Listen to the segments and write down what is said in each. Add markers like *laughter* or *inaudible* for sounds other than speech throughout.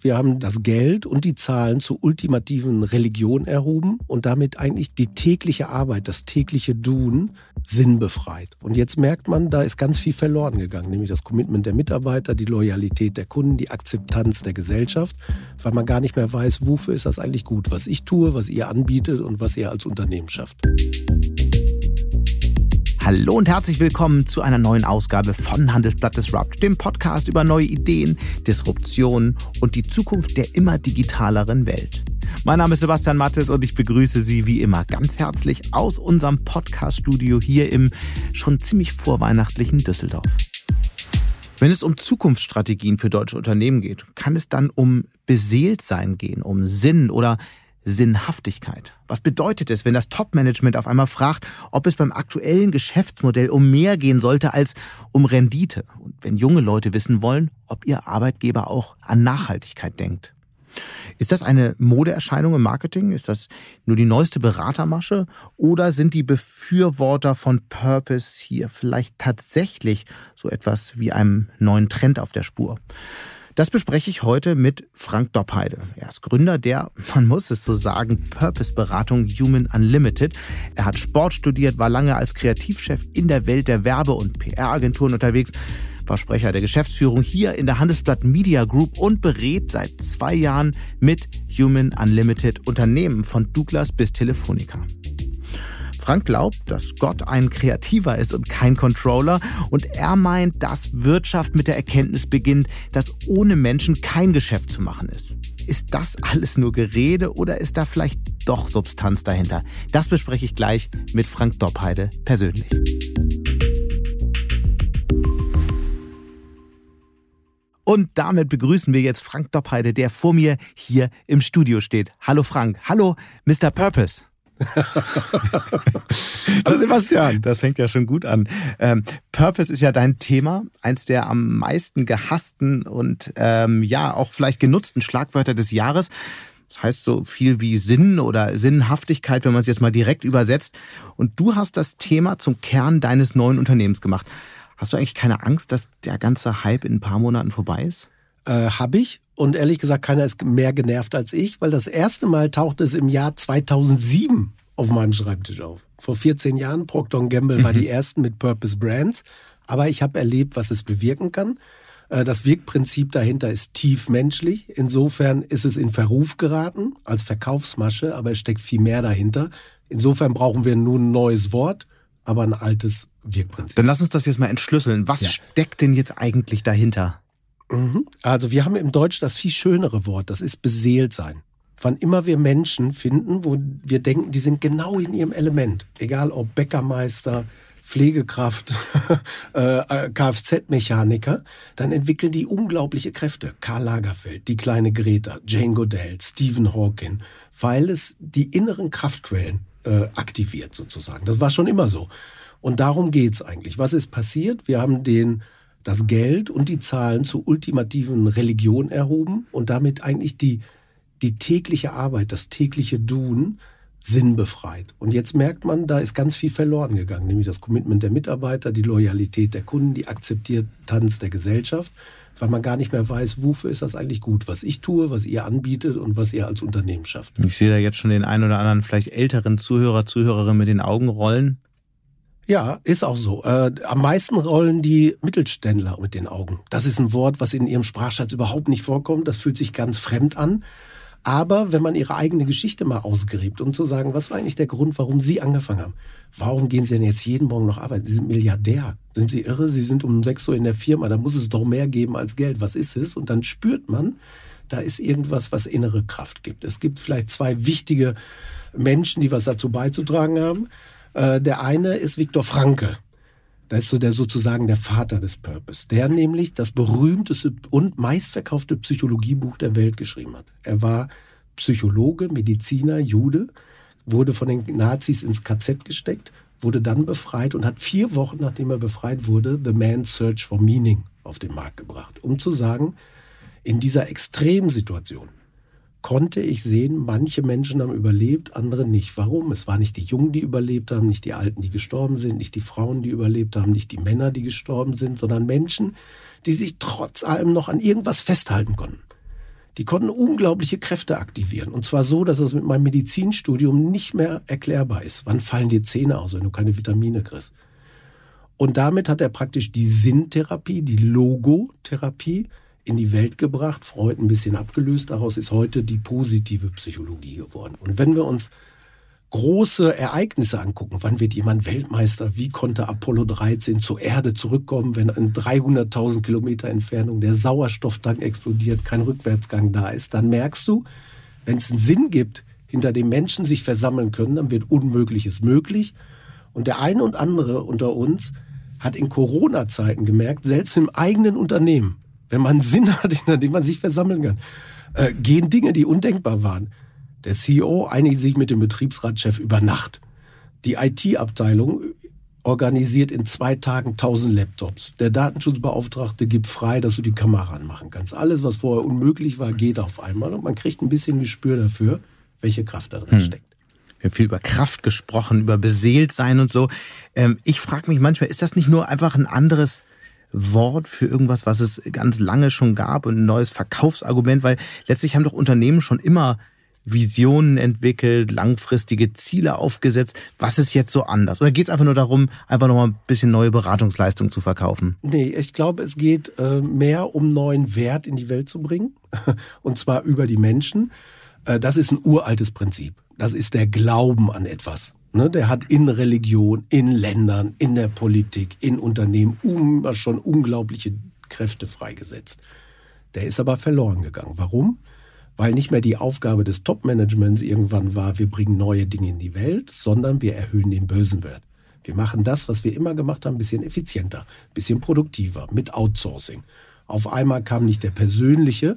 Wir haben das Geld und die Zahlen zur ultimativen Religion erhoben und damit eigentlich die tägliche Arbeit, das tägliche Tun sinnbefreit. Und jetzt merkt man, da ist ganz viel verloren gegangen, nämlich das Commitment der Mitarbeiter, die Loyalität der Kunden, die Akzeptanz der Gesellschaft, weil man gar nicht mehr weiß, wofür ist das eigentlich gut, was ich tue, was ihr anbietet und was ihr als Unternehmen schafft. Hallo und herzlich willkommen zu einer neuen Ausgabe von Handelsblatt Disrupt, dem Podcast über neue Ideen, Disruption und die Zukunft der immer digitaleren Welt. Mein Name ist Sebastian Mattes und ich begrüße Sie wie immer ganz herzlich aus unserem Podcast-Studio hier im schon ziemlich vorweihnachtlichen Düsseldorf. Wenn es um Zukunftsstrategien für deutsche Unternehmen geht, kann es dann um Beseeltsein gehen, um Sinn oder Sinnhaftigkeit. Was bedeutet es, wenn das Top-Management auf einmal fragt, ob es beim aktuellen Geschäftsmodell um mehr gehen sollte als um Rendite? Und wenn junge Leute wissen wollen, ob ihr Arbeitgeber auch an Nachhaltigkeit denkt? Ist das eine Modeerscheinung im Marketing? Ist das nur die neueste Beratermasche? Oder sind die Befürworter von Purpose hier vielleicht tatsächlich so etwas wie einem neuen Trend auf der Spur? Das bespreche ich heute mit Frank Doppheide. Er ist Gründer der, man muss es so sagen, Purpose-Beratung Human Unlimited. Er hat Sport studiert, war lange als Kreativchef in der Welt der Werbe- und PR-Agenturen unterwegs, war Sprecher der Geschäftsführung hier in der Handelsblatt Media Group und berät seit zwei Jahren mit Human Unlimited Unternehmen von Douglas bis Telefonica. Frank glaubt, dass Gott ein Kreativer ist und kein Controller und er meint, dass Wirtschaft mit der Erkenntnis beginnt, dass ohne Menschen kein Geschäft zu machen ist. Ist das alles nur Gerede oder ist da vielleicht doch Substanz dahinter? Das bespreche ich gleich mit Frank Doppheide persönlich. Und damit begrüßen wir jetzt Frank Doppheide, der vor mir hier im Studio steht. Hallo Frank. Hallo Mr. Purpose. *laughs* Hallo Sebastian. Das fängt ja schon gut an. Ähm, Purpose ist ja dein Thema, eins der am meisten gehassten und ähm, ja auch vielleicht genutzten Schlagwörter des Jahres. Das heißt so viel wie Sinn oder Sinnhaftigkeit, wenn man es jetzt mal direkt übersetzt. Und du hast das Thema zum Kern deines neuen Unternehmens gemacht. Hast du eigentlich keine Angst, dass der ganze Hype in ein paar Monaten vorbei ist? Äh, hab ich. Und ehrlich gesagt, keiner ist mehr genervt als ich, weil das erste Mal tauchte es im Jahr 2007 auf meinem Schreibtisch auf. Vor 14 Jahren, Procter Gamble war die mhm. ersten mit Purpose Brands. Aber ich habe erlebt, was es bewirken kann. Äh, das Wirkprinzip dahinter ist tief menschlich. Insofern ist es in Verruf geraten als Verkaufsmasche, aber es steckt viel mehr dahinter. Insofern brauchen wir nun ein neues Wort, aber ein altes Wirkprinzip. Dann lass uns das jetzt mal entschlüsseln. Was ja. steckt denn jetzt eigentlich dahinter? Mhm. Also wir haben im Deutsch das viel schönere Wort, das ist beseelt sein. Wann immer wir Menschen finden, wo wir denken, die sind genau in ihrem Element, egal ob Bäckermeister, Pflegekraft, *laughs* äh, äh, Kfz-Mechaniker, dann entwickeln die unglaubliche Kräfte. Karl Lagerfeld, die kleine Greta, Jane Goodell, Stephen Hawking, weil es die inneren Kraftquellen äh, aktiviert sozusagen. Das war schon immer so. Und darum geht's eigentlich. Was ist passiert? Wir haben den das Geld und die Zahlen zur ultimativen Religion erhoben und damit eigentlich die, die tägliche Arbeit, das tägliche Tun sinnbefreit. Und jetzt merkt man, da ist ganz viel verloren gegangen, nämlich das Commitment der Mitarbeiter, die Loyalität der Kunden, die Akzeptanz der Gesellschaft, weil man gar nicht mehr weiß, wofür ist das eigentlich gut, was ich tue, was ihr anbietet und was ihr als Unternehmen schafft. Ich sehe da jetzt schon den einen oder anderen vielleicht älteren Zuhörer, Zuhörerin mit den Augen rollen. Ja, ist auch so. Äh, am meisten rollen die Mittelständler mit den Augen. Das ist ein Wort, was in ihrem Sprachschatz überhaupt nicht vorkommt. Das fühlt sich ganz fremd an. Aber wenn man ihre eigene Geschichte mal ausgräbt, um zu sagen, was war eigentlich der Grund, warum Sie angefangen haben? Warum gehen Sie denn jetzt jeden Morgen noch arbeiten? Sie sind Milliardär. Sind Sie irre? Sie sind um 6 Uhr in der Firma. Da muss es doch mehr geben als Geld. Was ist es? Und dann spürt man, da ist irgendwas, was innere Kraft gibt. Es gibt vielleicht zwei wichtige Menschen, die was dazu beizutragen haben. Äh, der eine ist Viktor Frankl. Das ist so der sozusagen der Vater des Purpose, der nämlich das berühmteste und meistverkaufte Psychologiebuch der Welt geschrieben hat. Er war Psychologe, Mediziner, Jude, wurde von den Nazis ins KZ gesteckt, wurde dann befreit und hat vier Wochen nachdem er befreit wurde, The Man's Search for Meaning auf den Markt gebracht, um zu sagen, in dieser extremen Situation, konnte ich sehen, manche Menschen haben überlebt, andere nicht. Warum? Es waren nicht die Jungen, die überlebt haben, nicht die Alten, die gestorben sind, nicht die Frauen, die überlebt haben, nicht die Männer, die gestorben sind, sondern Menschen, die sich trotz allem noch an irgendwas festhalten konnten. die konnten unglaubliche Kräfte aktivieren. Und zwar so, dass das mit meinem Medizinstudium nicht mehr erklärbar ist. Wann fallen dir Zähne aus, wenn du keine Vitamine kriegst? Und damit hat er praktisch die Sinntherapie, die Logotherapie in die Welt gebracht, Freud ein bisschen abgelöst. Daraus ist heute die positive Psychologie geworden. Und wenn wir uns große Ereignisse angucken. Wann wird jemand Weltmeister? Wie konnte Apollo 13 zur Erde zurückkommen, wenn in 300.000 Kilometer Entfernung der Sauerstofftank explodiert, kein Rückwärtsgang da ist? Dann merkst du, wenn es einen Sinn gibt, hinter dem Menschen sich versammeln können, dann wird Unmögliches möglich. Und der eine und andere unter uns hat in Corona-Zeiten gemerkt, selbst im eigenen Unternehmen, wenn man Sinn hat, *laughs* hinter dem man sich versammeln kann, äh, gehen Dinge, die undenkbar waren. Der CEO einigt sich mit dem Betriebsratschef über Nacht. Die IT-Abteilung organisiert in zwei Tagen 1000 Laptops. Der Datenschutzbeauftragte gibt frei, dass du die Kamera anmachen kannst. Alles, was vorher unmöglich war, geht auf einmal und man kriegt ein bisschen Gespür dafür, welche Kraft da drin hm. steckt. Wir haben viel über Kraft gesprochen, über beseelt sein und so. Ähm, ich frage mich manchmal, ist das nicht nur einfach ein anderes Wort für irgendwas, was es ganz lange schon gab und ein neues Verkaufsargument? Weil letztlich haben doch Unternehmen schon immer Visionen entwickelt, langfristige Ziele aufgesetzt. Was ist jetzt so anders? Oder geht es einfach nur darum, einfach nochmal ein bisschen neue Beratungsleistungen zu verkaufen? Nee, ich glaube, es geht äh, mehr um neuen Wert in die Welt zu bringen. *laughs* Und zwar über die Menschen. Äh, das ist ein uraltes Prinzip. Das ist der Glauben an etwas. Ne, der hat in Religion, in Ländern, in der Politik, in Unternehmen um, schon unglaubliche Kräfte freigesetzt. Der ist aber verloren gegangen. Warum? weil nicht mehr die Aufgabe des Top-Managements irgendwann war, wir bringen neue Dinge in die Welt, sondern wir erhöhen den bösen Wert. Wir machen das, was wir immer gemacht haben, ein bisschen effizienter, ein bisschen produktiver, mit Outsourcing. Auf einmal kam nicht der persönliche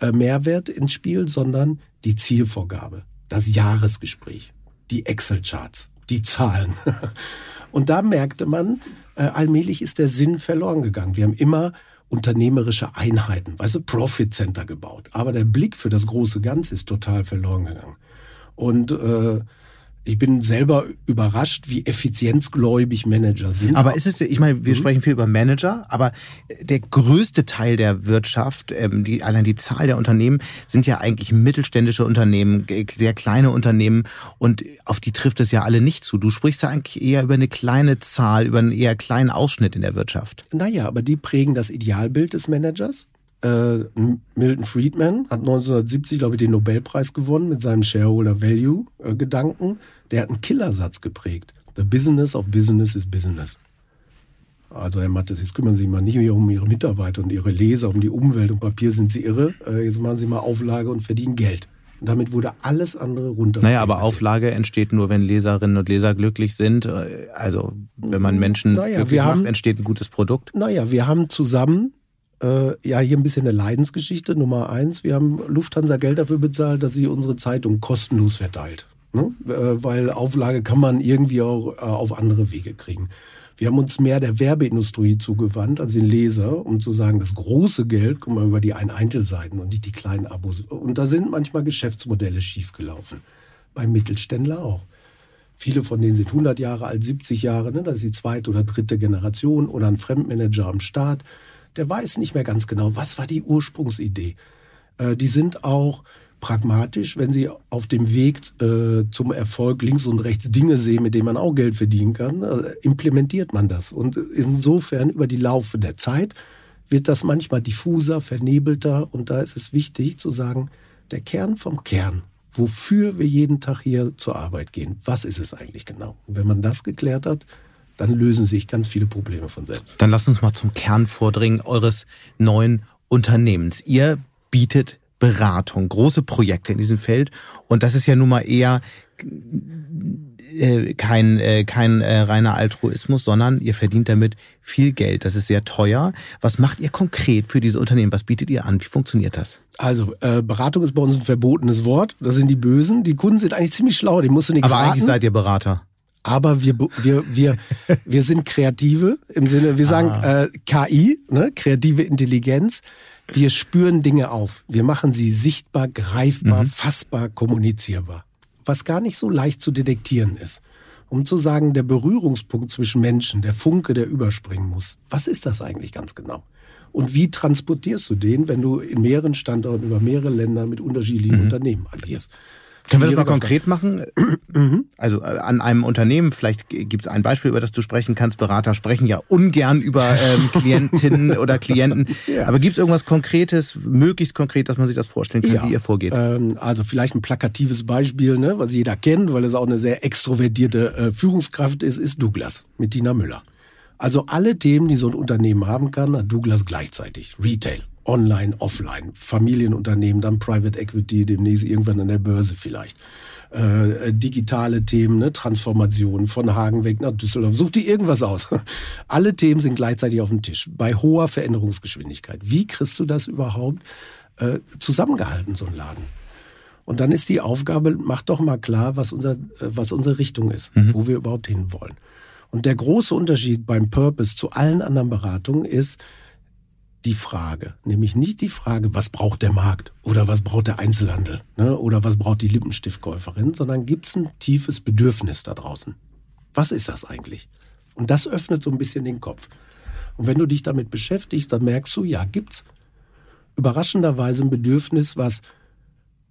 äh, Mehrwert ins Spiel, sondern die Zielvorgabe, das Jahresgespräch, die Excel-Charts, die Zahlen. *laughs* Und da merkte man, äh, allmählich ist der Sinn verloren gegangen. Wir haben immer unternehmerische Einheiten, weißt Profit Center gebaut. Aber der Blick für das große Ganze ist total verloren gegangen. Und äh, ich bin selber überrascht, wie effizienzgläubig Manager sind. Aber ist es, ich meine, wir mhm. sprechen viel über Manager, aber der größte Teil der Wirtschaft, ähm, die, allein die Zahl der Unternehmen, sind ja eigentlich mittelständische Unternehmen, sehr kleine Unternehmen und auf die trifft es ja alle nicht zu. Du sprichst ja eigentlich eher über eine kleine Zahl, über einen eher kleinen Ausschnitt in der Wirtschaft. Naja, aber die prägen das Idealbild des Managers. Äh, Milton Friedman hat 1970, glaube ich, den Nobelpreis gewonnen mit seinem Shareholder Value äh. Der hat einen Killersatz geprägt. The business of business is business. Also Herr Mattes, jetzt kümmern Sie sich mal nicht mehr um Ihre Mitarbeiter und Ihre Leser, um die Umwelt und Papier sind Sie irre. Äh, jetzt machen Sie mal Auflage und verdienen Geld. Und damit wurde alles andere runter. Naja, aber Auflage entsteht nur, wenn Leserinnen und Leser glücklich sind. Äh, also wenn man Menschen naja, glücklich macht, haben, entsteht ein gutes Produkt. Naja, wir haben zusammen äh, ja, hier ein bisschen eine Leidensgeschichte. Nummer eins, wir haben Lufthansa Geld dafür bezahlt, dass sie unsere Zeitung kostenlos verteilt. Ne? Äh, weil Auflage kann man irgendwie auch äh, auf andere Wege kriegen. Wir haben uns mehr der Werbeindustrie zugewandt als den Leser, um zu sagen, das große Geld kommt mal über die Ein-Eintelseiten und nicht die kleinen Abos. Und da sind manchmal Geschäftsmodelle schiefgelaufen. Beim Mittelständler auch. Viele von denen sind 100 Jahre alt, 70 Jahre, ne? das ist die zweite oder dritte Generation oder ein Fremdmanager am Start der weiß nicht mehr ganz genau, was war die Ursprungsidee. Äh, die sind auch pragmatisch, wenn sie auf dem Weg äh, zum Erfolg links und rechts Dinge sehen, mit denen man auch Geld verdienen kann, äh, implementiert man das. Und insofern über die Laufe der Zeit wird das manchmal diffuser, vernebelter und da ist es wichtig zu sagen, der Kern vom Kern, wofür wir jeden Tag hier zur Arbeit gehen, was ist es eigentlich genau? Und wenn man das geklärt hat, dann lösen sich ganz viele Probleme von selbst. Dann lasst uns mal zum Kern vordringen eures neuen Unternehmens. Ihr bietet Beratung, große Projekte in diesem Feld und das ist ja nun mal eher äh, kein, äh, kein äh, reiner Altruismus, sondern ihr verdient damit viel Geld. Das ist sehr teuer. Was macht ihr konkret für diese Unternehmen? Was bietet ihr an? Wie funktioniert das? Also, äh, Beratung ist bei uns ein verbotenes Wort. Das sind die Bösen. Die Kunden sind eigentlich ziemlich schlau, die musst du nichts Aber raten. eigentlich seid ihr Berater aber wir, wir, wir, *laughs* wir sind Kreative im Sinne, wir sagen ah. äh, KI, ne, kreative Intelligenz. Wir spüren Dinge auf. Wir machen sie sichtbar, greifbar, mhm. fassbar, kommunizierbar. Was gar nicht so leicht zu detektieren ist. Um zu sagen, der Berührungspunkt zwischen Menschen, der Funke, der überspringen muss. Was ist das eigentlich ganz genau? Und wie transportierst du den, wenn du in mehreren Standorten über mehrere Länder mit unterschiedlichen mhm. Unternehmen agierst? Können wir das mal konkret machen? *clears throat* Mhm. Also äh, an einem Unternehmen, vielleicht gibt es ein Beispiel, über das du sprechen kannst. Berater sprechen ja ungern über ähm, *laughs* Klientinnen oder Klienten. Ja. Aber gibt es irgendwas Konkretes, möglichst konkret, dass man sich das vorstellen kann, ja. wie ihr vorgeht? Ähm, also vielleicht ein plakatives Beispiel, ne, was jeder kennt, weil es auch eine sehr extrovertierte äh, Führungskraft ist, ist Douglas mit Tina Müller. Also alle Themen, die so ein Unternehmen haben kann, hat Douglas gleichzeitig. Retail, Online, Offline, Familienunternehmen, dann Private Equity, demnächst irgendwann an der Börse vielleicht. Äh, digitale Themen, ne? Transformation von Hagen weg nach Düsseldorf. Such dir irgendwas aus. *laughs* Alle Themen sind gleichzeitig auf dem Tisch, bei hoher Veränderungsgeschwindigkeit. Wie kriegst du das überhaupt äh, zusammengehalten, so ein Laden? Und dann ist die Aufgabe, mach doch mal klar, was, unser, äh, was unsere Richtung ist, mhm. wo wir überhaupt hinwollen. Und der große Unterschied beim Purpose zu allen anderen Beratungen ist, die Frage, nämlich nicht die Frage, was braucht der Markt oder was braucht der Einzelhandel ne, oder was braucht die Lippenstiftkäuferin, sondern gibt es ein tiefes Bedürfnis da draußen. Was ist das eigentlich? Und das öffnet so ein bisschen den Kopf. Und wenn du dich damit beschäftigst, dann merkst du, ja, gibt's überraschenderweise ein Bedürfnis, was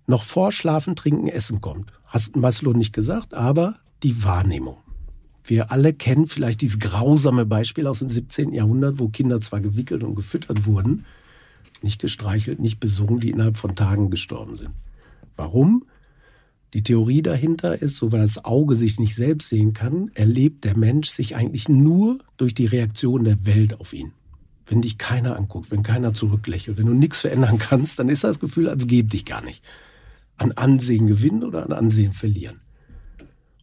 noch vor Schlafen, Trinken, Essen kommt. Hast Maslow nicht gesagt, aber die Wahrnehmung. Wir alle kennen vielleicht dieses grausame Beispiel aus dem 17. Jahrhundert, wo Kinder zwar gewickelt und gefüttert wurden, nicht gestreichelt, nicht besungen, die innerhalb von Tagen gestorben sind. Warum? Die Theorie dahinter ist, so weil das Auge sich nicht selbst sehen kann, erlebt der Mensch sich eigentlich nur durch die Reaktion der Welt auf ihn. Wenn dich keiner anguckt, wenn keiner zurücklächelt, wenn du nichts verändern kannst, dann ist das Gefühl, als gäbe dich gar nicht. An Ansehen gewinnen oder an Ansehen verlieren.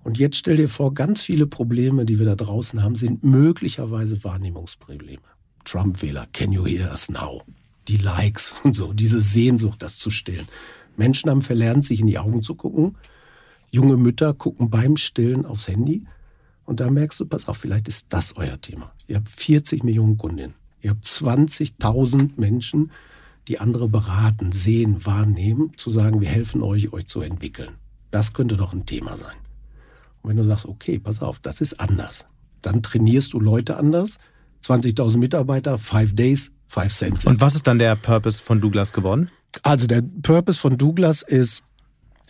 Und jetzt stell dir vor, ganz viele Probleme, die wir da draußen haben, sind möglicherweise Wahrnehmungsprobleme. Trump-Wähler, can you hear us now? Die Likes und so, diese Sehnsucht, das zu stillen. Menschen haben verlernt, sich in die Augen zu gucken. Junge Mütter gucken beim Stillen aufs Handy. Und da merkst du, pass auf, vielleicht ist das euer Thema. Ihr habt 40 Millionen Kundinnen. Ihr habt 20.000 Menschen, die andere beraten, sehen, wahrnehmen, zu sagen, wir helfen euch, euch zu entwickeln. Das könnte doch ein Thema sein. Und wenn du sagst, okay, pass auf, das ist anders, dann trainierst du Leute anders. 20.000 Mitarbeiter, five days, five cents. Und was ist dann der Purpose von Douglas geworden? Also der Purpose von Douglas ist,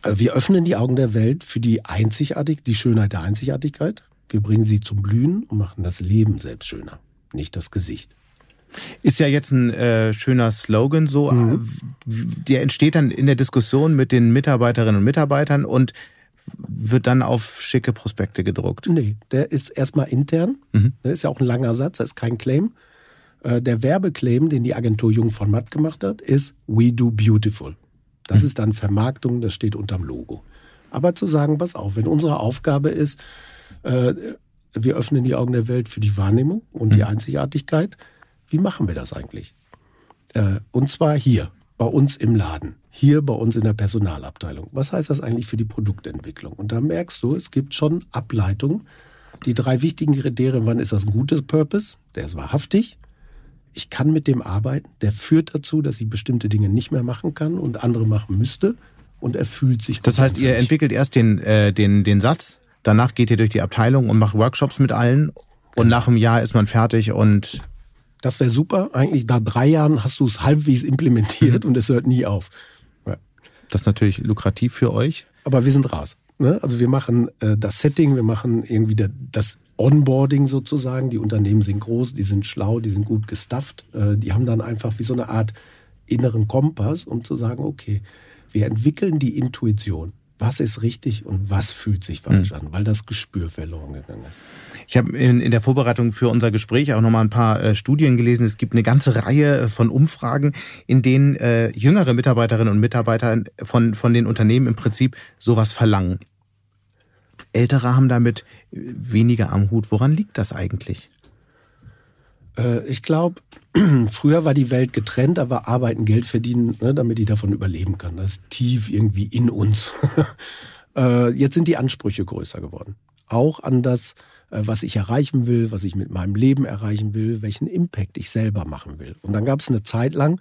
äh, wir öffnen die Augen der Welt für die Einzigartig, die Schönheit der Einzigartigkeit. Wir bringen sie zum Blühen und machen das Leben selbst schöner, nicht das Gesicht. Ist ja jetzt ein äh, schöner Slogan so. Mhm. Der entsteht dann in der Diskussion mit den Mitarbeiterinnen und Mitarbeitern und wird dann auf schicke Prospekte gedruckt. Nee, der ist erstmal intern. Mhm. Der ist ja auch ein langer Satz, das ist kein Claim. Äh, der Werbeclaim, den die Agentur Jung von Matt gemacht hat, ist We do beautiful. Das mhm. ist dann Vermarktung, das steht unterm Logo. Aber zu sagen, pass auf, wenn unsere Aufgabe ist, äh, wir öffnen die Augen der Welt für die Wahrnehmung und mhm. die Einzigartigkeit, wie machen wir das eigentlich? Äh, und zwar hier, bei uns im Laden hier bei uns in der Personalabteilung. Was heißt das eigentlich für die Produktentwicklung? Und da merkst du, es gibt schon Ableitungen. Die drei wichtigen Kriterien, wann ist das ein gutes Purpose? Der ist wahrhaftig. Ich kann mit dem arbeiten. Der führt dazu, dass ich bestimmte Dinge nicht mehr machen kann und andere machen müsste. Und er fühlt sich. Das heißt, ihr entwickelt erst den, äh, den, den Satz, danach geht ihr durch die Abteilung und macht Workshops mit allen. Und genau. nach einem Jahr ist man fertig und das wäre super. Eigentlich nach drei Jahren hast du es halbwegs implementiert mhm. und es hört nie auf. Das ist natürlich lukrativ für euch. Aber wir sind raus. Ne? Also wir machen äh, das Setting, wir machen irgendwie der, das Onboarding sozusagen. Die Unternehmen sind groß, die sind schlau, die sind gut gestafft. Äh, die haben dann einfach wie so eine Art inneren Kompass, um zu sagen, okay, wir entwickeln die Intuition was ist richtig und was fühlt sich falsch mhm. an, weil das Gespür verloren gegangen ist. Ich habe in, in der Vorbereitung für unser Gespräch auch nochmal ein paar äh, Studien gelesen. Es gibt eine ganze Reihe äh, von Umfragen, in denen äh, jüngere Mitarbeiterinnen und Mitarbeiter von, von den Unternehmen im Prinzip sowas verlangen. Ältere haben damit weniger am Hut. Woran liegt das eigentlich? Äh, ich glaube, *clears throat* früher war die Welt getrennt, war Arbeiten, Geld verdienen, ne, damit die davon überleben kann. Das ist tief irgendwie in uns. *laughs* Äh, jetzt sind die Ansprüche größer geworden. Auch an das, äh, was ich erreichen will, was ich mit meinem Leben erreichen will, welchen Impact ich selber machen will. Und dann gab es eine Zeit lang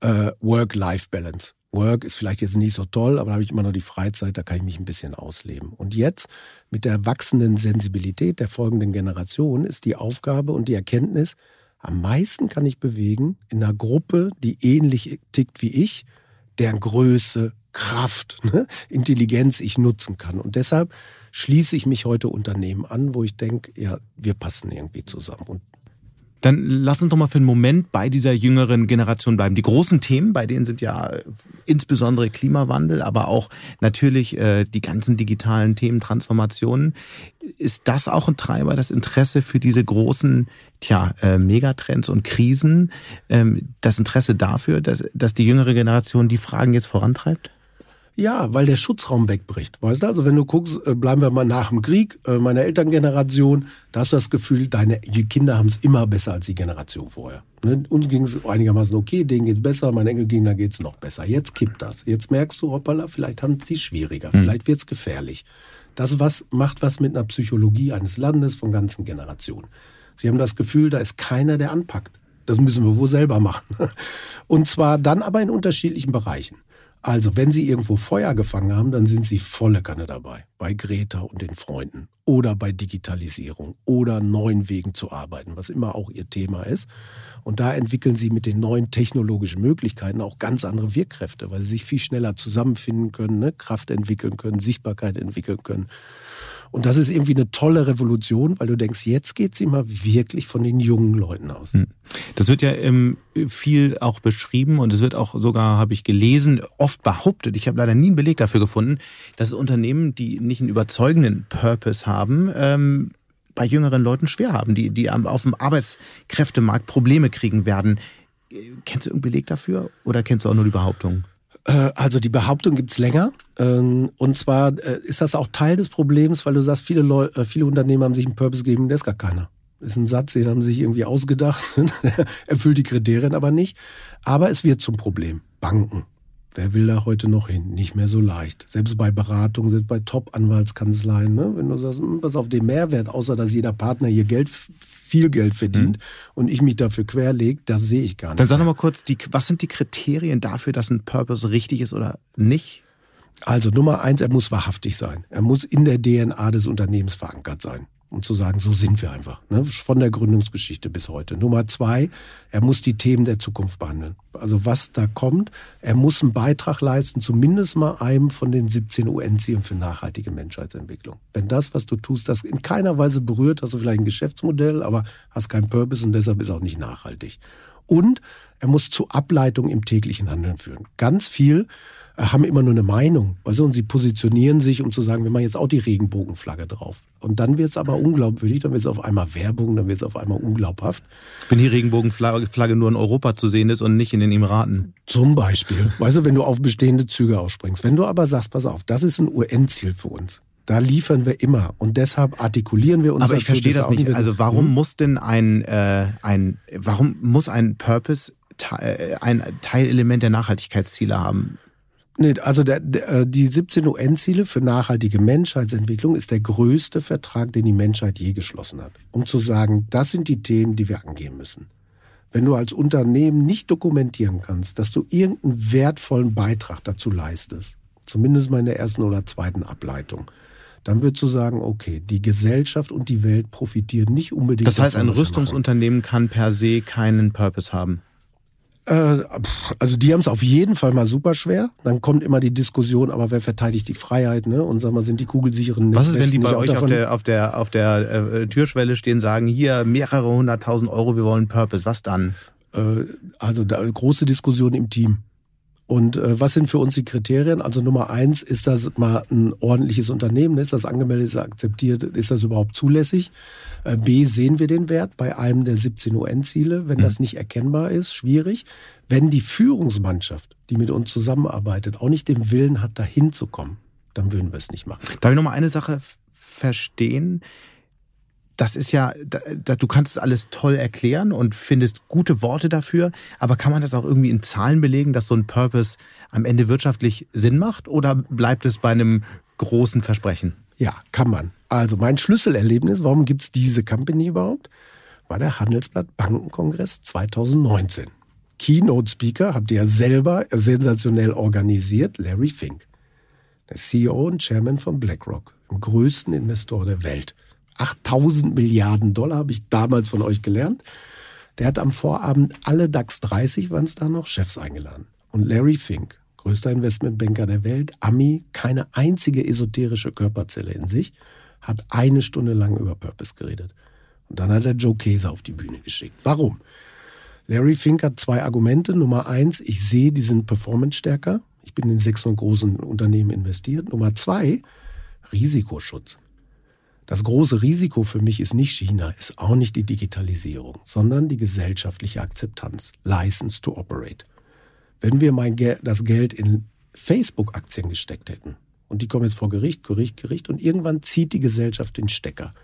äh, Work-Life-Balance. Work ist vielleicht jetzt nicht so toll, aber da habe ich immer noch die Freizeit, da kann ich mich ein bisschen ausleben. Und jetzt mit der wachsenden Sensibilität der folgenden Generation ist die Aufgabe und die Erkenntnis, Am meisten kann ich bewegen in einer Gruppe, die ähnlich tickt wie ich, deren Größe, Kraft, ne, Intelligenz ich nutzen kann. Und deshalb schließe ich mich heute Unternehmen an, wo ich denke, ja, wir passen irgendwie zusammen. Und dann lass uns doch mal für einen Moment bei dieser jüngeren Generation bleiben. Die großen Themen, bei denen sind ja insbesondere Klimawandel, aber auch natürlich äh, die ganzen digitalen Themen, Transformationen. Ist das auch ein Treiber, das Interesse für diese großen tja, äh, Megatrends und Krisen, ähm, das Interesse dafür, dass, dass die jüngere Generation die Fragen jetzt vorantreibt? Ja, weil der Schutzraum wegbricht. Weißt du, also wenn du guckst, äh, bleiben wir mal nach dem Krieg, äh, meiner Elterngeneration, da hast du das Gefühl, deine Kinder haben es immer besser als die Generation vorher. Ne? Uns ging es einigermaßen okay, denen geht es besser, meinen Enkelkindern geht es noch besser. Jetzt kippt das. Jetzt merkst du, hoppala, vielleicht haben sie schwieriger, hm. vielleicht wird es gefährlich. Das was, macht was mit einer Psychologie eines Landes von ganzen Generationen. Sie haben das Gefühl, da ist keiner, der anpackt. Das müssen wir wohl selber machen. *laughs* Und zwar dann aber in unterschiedlichen Bereichen. Also, wenn Sie irgendwo Feuer gefangen haben, dann sind Sie volle Kanne dabei. Bei Greta und den Freunden oder bei Digitalisierung oder neuen Wegen zu arbeiten, was immer auch Ihr Thema ist. Und da entwickeln Sie mit den neuen technologischen Möglichkeiten auch ganz andere Wirkkräfte, weil Sie sich viel schneller zusammenfinden können, ne? Kraft entwickeln können, Sichtbarkeit entwickeln können. Und das ist irgendwie eine tolle Revolution, weil du denkst, jetzt geht sie mal wirklich von den jungen Leuten aus. Hm. Das wird ja ähm, viel auch beschrieben und es wird auch sogar, habe ich gelesen, oft behauptet, ich habe leider nie einen Beleg dafür gefunden, dass Unternehmen, die nicht einen überzeugenden Purpose haben, ähm, bei jüngeren Leuten schwer haben, die, die auf dem Arbeitskräftemarkt Probleme kriegen werden. Kennst du irgendeinen Beleg dafür oder kennst du auch nur die Behauptung? Äh, also die Behauptung gibt's länger. Ähm, und zwar äh, ist das auch Teil des Problems, weil du sagst, viele, Leute, äh, viele Unternehmen haben sich einen Purpose gegeben, der ist gar keiner. Das ist ein Satz, den haben sie sich irgendwie ausgedacht, *laughs* erfüllt die Kriterien aber nicht. Aber es wird zum Problem. Banken. Wer will da heute noch hin? Nicht mehr so leicht. Selbst bei Beratungen, selbst bei Top-Anwaltskanzleien, ne? wenn du sagst, hm, pass auf den Mehrwert, außer dass jeder Partner hier Geld, viel Geld verdient mhm. und ich mich dafür querlege, das sehe ich gar nicht. Dann sag noch mal kurz, die, was sind die Kriterien dafür, dass ein Purpose richtig ist oder nicht? Also Nummer eins, er muss wahrhaftig sein. Er muss in der DNA des Unternehmens verankert sein um zu sagen, so sind wir einfach, ne? von der Gründungsgeschichte bis heute. Nummer zwei, er muss die Themen der Zukunft behandeln. Also was da kommt, er muss einen Beitrag leisten, zumindest mal einem von den 17 UN-Zielen für nachhaltige Menschheitsentwicklung. Wenn das, was du tust, das in keiner Weise berührt, hast du vielleicht ein Geschäftsmodell, aber hast keinen Purpose und deshalb ist auch nicht nachhaltig. Und er muss zu Ableitung im täglichen Handeln führen. Ganz viel haben immer nur eine Meinung. Weißt du? Und sie positionieren sich, um zu sagen, wir machen jetzt auch die Regenbogenflagge drauf. Und dann wird es aber unglaubwürdig, dann wird es auf einmal Werbung, dann wird es auf einmal unglaubhaft. Wenn die Regenbogenflagge nur in Europa zu sehen ist und nicht in den Emiraten. Zum Beispiel. Weißt du, wenn du auf bestehende Züge ausspringst. Wenn du aber sagst, pass auf, das ist ein UN-Ziel für uns. Da liefern wir immer und deshalb artikulieren wir uns. Aber ich verstehe das nicht. Also warum hm? muss denn ein, äh, ein, warum muss ein Purpose äh, ein Teilelement der Nachhaltigkeitsziele haben? Nee, also der, der, äh, die 17 UN-Ziele für nachhaltige Menschheitsentwicklung ist der größte Vertrag, den die Menschheit je geschlossen hat. Um zu sagen, das sind die Themen, die wir angehen müssen. Wenn du als Unternehmen nicht dokumentieren kannst, dass du irgendeinen wertvollen Beitrag dazu leistest, zumindest mal in der ersten oder zweiten Ableitung, dann würdest du sagen, okay, die Gesellschaft und die Welt profitieren nicht unbedingt. Das heißt, ein Rüstungsunternehmen kann per se keinen Purpose haben. Äh, also die haben es auf jeden Fall mal super schwer. Dann kommt immer die Diskussion, aber wer verteidigt die Freiheit, ne? Und sag mal, sind die kugelsicheren Was ist, wenn die bei euch auf der, auf der, auf der äh, Türschwelle stehen, sagen, hier mehrere hunderttausend Euro, wir wollen Purpose, was dann? Äh, also da, große Diskussion im Team. Und äh, was sind für uns die Kriterien? Also Nummer eins, ist das mal ein ordentliches Unternehmen? Ist das angemeldet, ist das akzeptiert, ist das überhaupt zulässig? Äh, B, sehen wir den Wert bei einem der 17 UN-Ziele? Wenn mhm. das nicht erkennbar ist, schwierig. Wenn die Führungsmannschaft, die mit uns zusammenarbeitet, auch nicht den Willen hat, dahin zu kommen, dann würden wir es nicht machen. Darf ich noch mal eine Sache verstehen? das ist ja, da, du kannst es alles toll erklären und findest gute Worte dafür, aber kann man das auch irgendwie in Zahlen belegen, dass so ein Purpose am Ende wirtschaftlich Sinn macht oder bleibt es bei einem großen Versprechen? Ja, kann man. Also mein Schlüsselerlebnis, warum gibt's diese Company überhaupt, war der Handelsblatt Bankenkongress 2019. Keynote Speaker habt ihr ja selber sensationell organisiert, Larry Fink, der CEO und Chairman von BlackRock, dem größten Investor der Welt. 8000 Milliarden Dollar habe ich damals von euch gelernt. Der hat am Vorabend alle DAX 30, waren es da noch, Chefs eingeladen. Und Larry Fink, größter Investmentbanker der Welt, Ami, keine einzige esoterische Körperzelle in sich, hat eine Stunde lang über Purpose geredet. Und dann hat er Joe Käse auf die Bühne geschickt. Warum? Larry Fink hat zwei Argumente. Nummer eins, ich sehe, die sind performance-stärker. Ich bin in 600 großen Unternehmen investiert. Nummer zwei, Risikoschutz. Das große Risiko für mich ist nicht China, ist auch nicht die Digitalisierung, sondern die gesellschaftliche Akzeptanz. License to operate. Wenn wir mein Geld, das Geld in Facebook-Aktien gesteckt hätten und die kommen jetzt vor Gericht, Gericht, Gericht und irgendwann zieht die Gesellschaft den Stecker,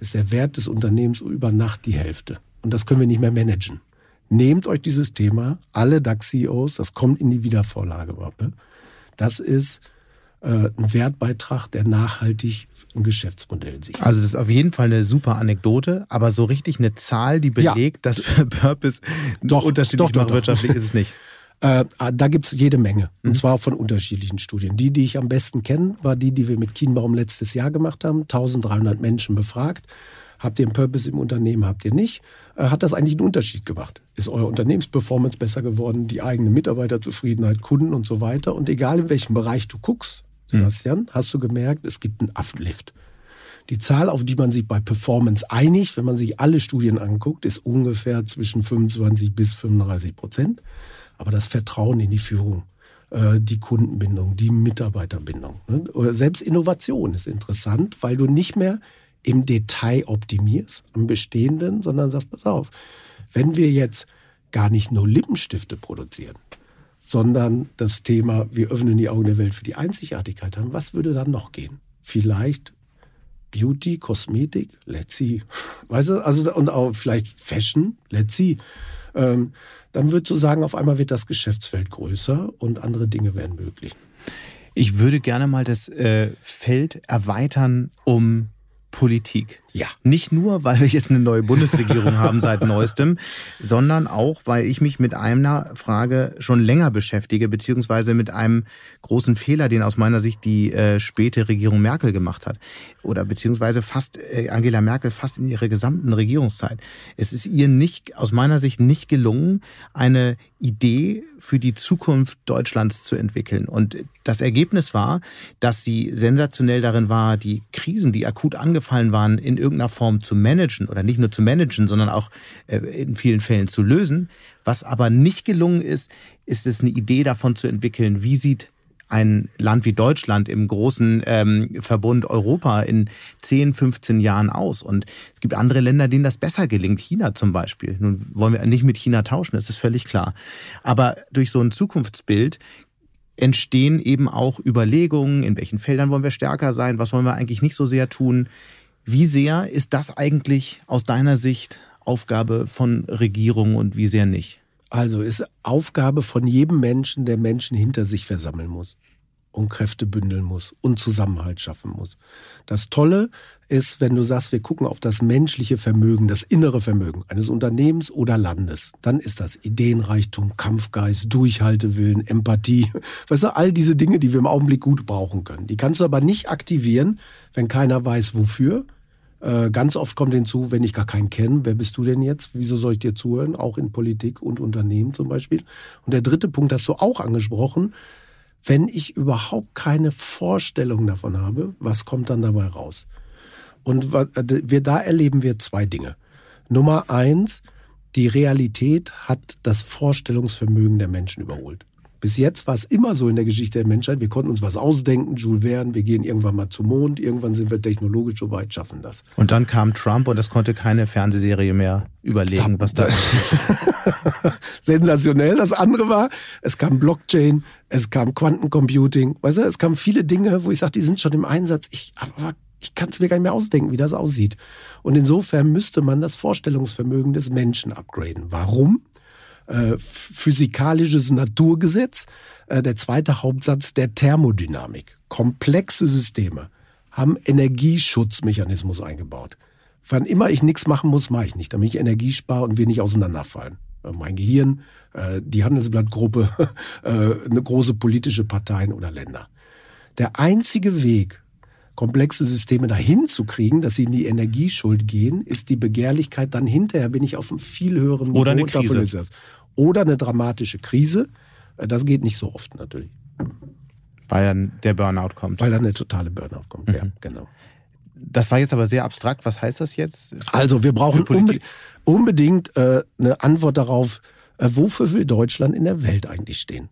ist der Wert des Unternehmens über Nacht die Hälfte. Und das können wir nicht mehr managen. Nehmt euch dieses Thema, alle DAX-CEOs, das kommt in die Wiedervorlagemappe. Das ist äh, ein Wertbeitrag, der nachhaltig ein Geschäftsmodell sieht. Also das ist auf jeden Fall eine super Anekdote, aber so richtig eine Zahl, die belegt, ja. dass Purpose doch, unterschiedlich doch, doch, doch, wirtschaftlich ist es nicht. *laughs* Äh, da gibt es jede Menge. Und mhm. zwar von unterschiedlichen Studien. Die, die ich am besten kenne, war die, die wir mit Kienbaum letztes Jahr gemacht haben. 1300 Menschen befragt. Habt ihr einen Purpose im Unternehmen, habt ihr nicht? Äh, hat das eigentlich einen Unterschied gemacht? Ist eure Unternehmensperformance besser geworden? Die eigene Mitarbeiterzufriedenheit, Kunden und so weiter? Und egal in welchem Bereich du guckst, Sebastian, mhm. hast du gemerkt, es gibt einen Affenlift. Die Zahl, auf die man sich bei Performance einigt, wenn man sich alle Studien anguckt, ist ungefähr zwischen 25 bis 35 Prozent. Aber das Vertrauen in die Führung, äh, die Kundenbindung, die Mitarbeiterbindung, ne? selbst Innovation ist interessant, weil du nicht mehr im Detail optimierst am Bestehenden, sondern sagst, pass auf, wenn wir jetzt gar nicht nur Lippenstifte produzieren, sondern das Thema, wir öffnen die Augen der Welt für die Einzigartigkeit haben. Was würde dann noch gehen? Vielleicht Beauty, Kosmetik, let's see. *laughs* Weißt du, also, und auch vielleicht Fashion, let's see. Ähm, dann würdest du sagen, auf einmal wird das Geschäftsfeld größer und andere Dinge werden möglich. Ich würde gerne mal das äh, Feld erweitern um Politik. Ja. Nicht nur, weil wir jetzt eine neue Bundesregierung haben *laughs* seit neuestem, sondern auch, weil ich mich mit einer Frage schon länger beschäftige, beziehungsweise mit einem großen Fehler, den aus meiner Sicht die äh, späte Regierung Merkel gemacht hat. Oder beziehungsweise fast äh, Angela Merkel fast in ihrer gesamten Regierungszeit. Es ist ihr nicht, aus meiner Sicht nicht gelungen, eine Idee für die Zukunft Deutschlands zu entwickeln. Und das Ergebnis war, dass sie sensationell darin war, die Krisen, die akut angefallen waren, in irgendeiner Form zu managen oder nicht nur zu managen, sondern auch äh, in vielen Fällen zu lösen. Was aber nicht gelungen ist, ist es eine Idee davon zu entwickeln, wie sieht ein Land wie Deutschland im großen ähm, Verbund Europa in 10, 15 Jahren aus. Und es gibt andere Länder, denen das besser gelingt. China zum Beispiel. Nun wollen wir nicht mit China tauschen, das ist völlig klar. Aber durch so ein Zukunftsbild entstehen eben auch Überlegungen, in welchen Feldern wollen wir stärker sein, was wollen wir eigentlich nicht so sehr tun. Wie sehr ist das eigentlich aus deiner Sicht Aufgabe von Regierungen und wie sehr nicht? Also ist Aufgabe von jedem Menschen, der Menschen hinter sich versammeln muss und Kräfte bündeln muss und Zusammenhalt schaffen muss. Das Tolle ist, wenn du sagst, wir gucken auf das menschliche Vermögen, das innere Vermögen eines Unternehmens oder Landes, dann ist das Ideenreichtum, Kampfgeist, Durchhaltewillen, Empathie, *laughs* weißt du, all diese Dinge, die wir im Augenblick gut brauchen können. Die kannst du aber nicht aktivieren, wenn keiner weiß, wofür. Äh, ganz oft kommt hinzu, wenn ich gar keinen kenne, wer bist du denn jetzt? Wieso soll ich dir zuhören? Auch in Politik und Unternehmen zum Beispiel. Und der dritte Punkt hast du auch angesprochen, wenn ich überhaupt keine Vorstellung davon habe, was kommt dann dabei raus? Und wir da erleben wir zwei Dinge. Nummer eins, die Realität hat das Vorstellungsvermögen der Menschen überholt. Bis jetzt war es immer so in der Geschichte der Menschheit, wir konnten uns was ausdenken, Jules Verne, wir gehen irgendwann mal zum Mond, irgendwann sind wir technologisch so weit, schaffen das. Und dann kam Trump und es konnte keine Fernsehserie mehr überlegen, was da ist. *laughs* Sensationell. Das andere war, es kam Blockchain, es kam Quantencomputing, weißt du, es kamen viele Dinge, wo ich sage, die sind schon im Einsatz. Ich, aber ich kann es mir gar nicht mehr ausdenken, wie das aussieht. Und insofern müsste man das Vorstellungsvermögen des Menschen upgraden. Warum? Äh, physikalisches Naturgesetz. Äh, der zweite Hauptsatz der Thermodynamik. Komplexe Systeme haben Energieschutzmechanismus eingebaut. Wann immer ich nichts machen muss, mache ich nicht, damit ich Energie spare und wir nicht auseinanderfallen. Äh, mein Gehirn, die Handelsblattgruppe, *laughs* eine große politische Parteien oder Länder. Der einzige Weg, komplexe Systeme dahin zu kriegen, dass sie in die Energieschuld gehen, ist die Begehrlichkeit dann hinterher, bin ich auf einem viel höheren Niveau. Oder eine Krise. Oder eine dramatische Krise. Äh, das geht nicht so oft natürlich. Weil dann der Burnout kommt. Weil dann eine totale Burnout kommt, mhm. ja, genau. Das war jetzt aber sehr abstrakt. Was heißt das jetzt? Also wir brauchen unbe unbedingt äh, eine Antwort darauf, äh, wofür will Deutschland in der Welt eigentlich stehen?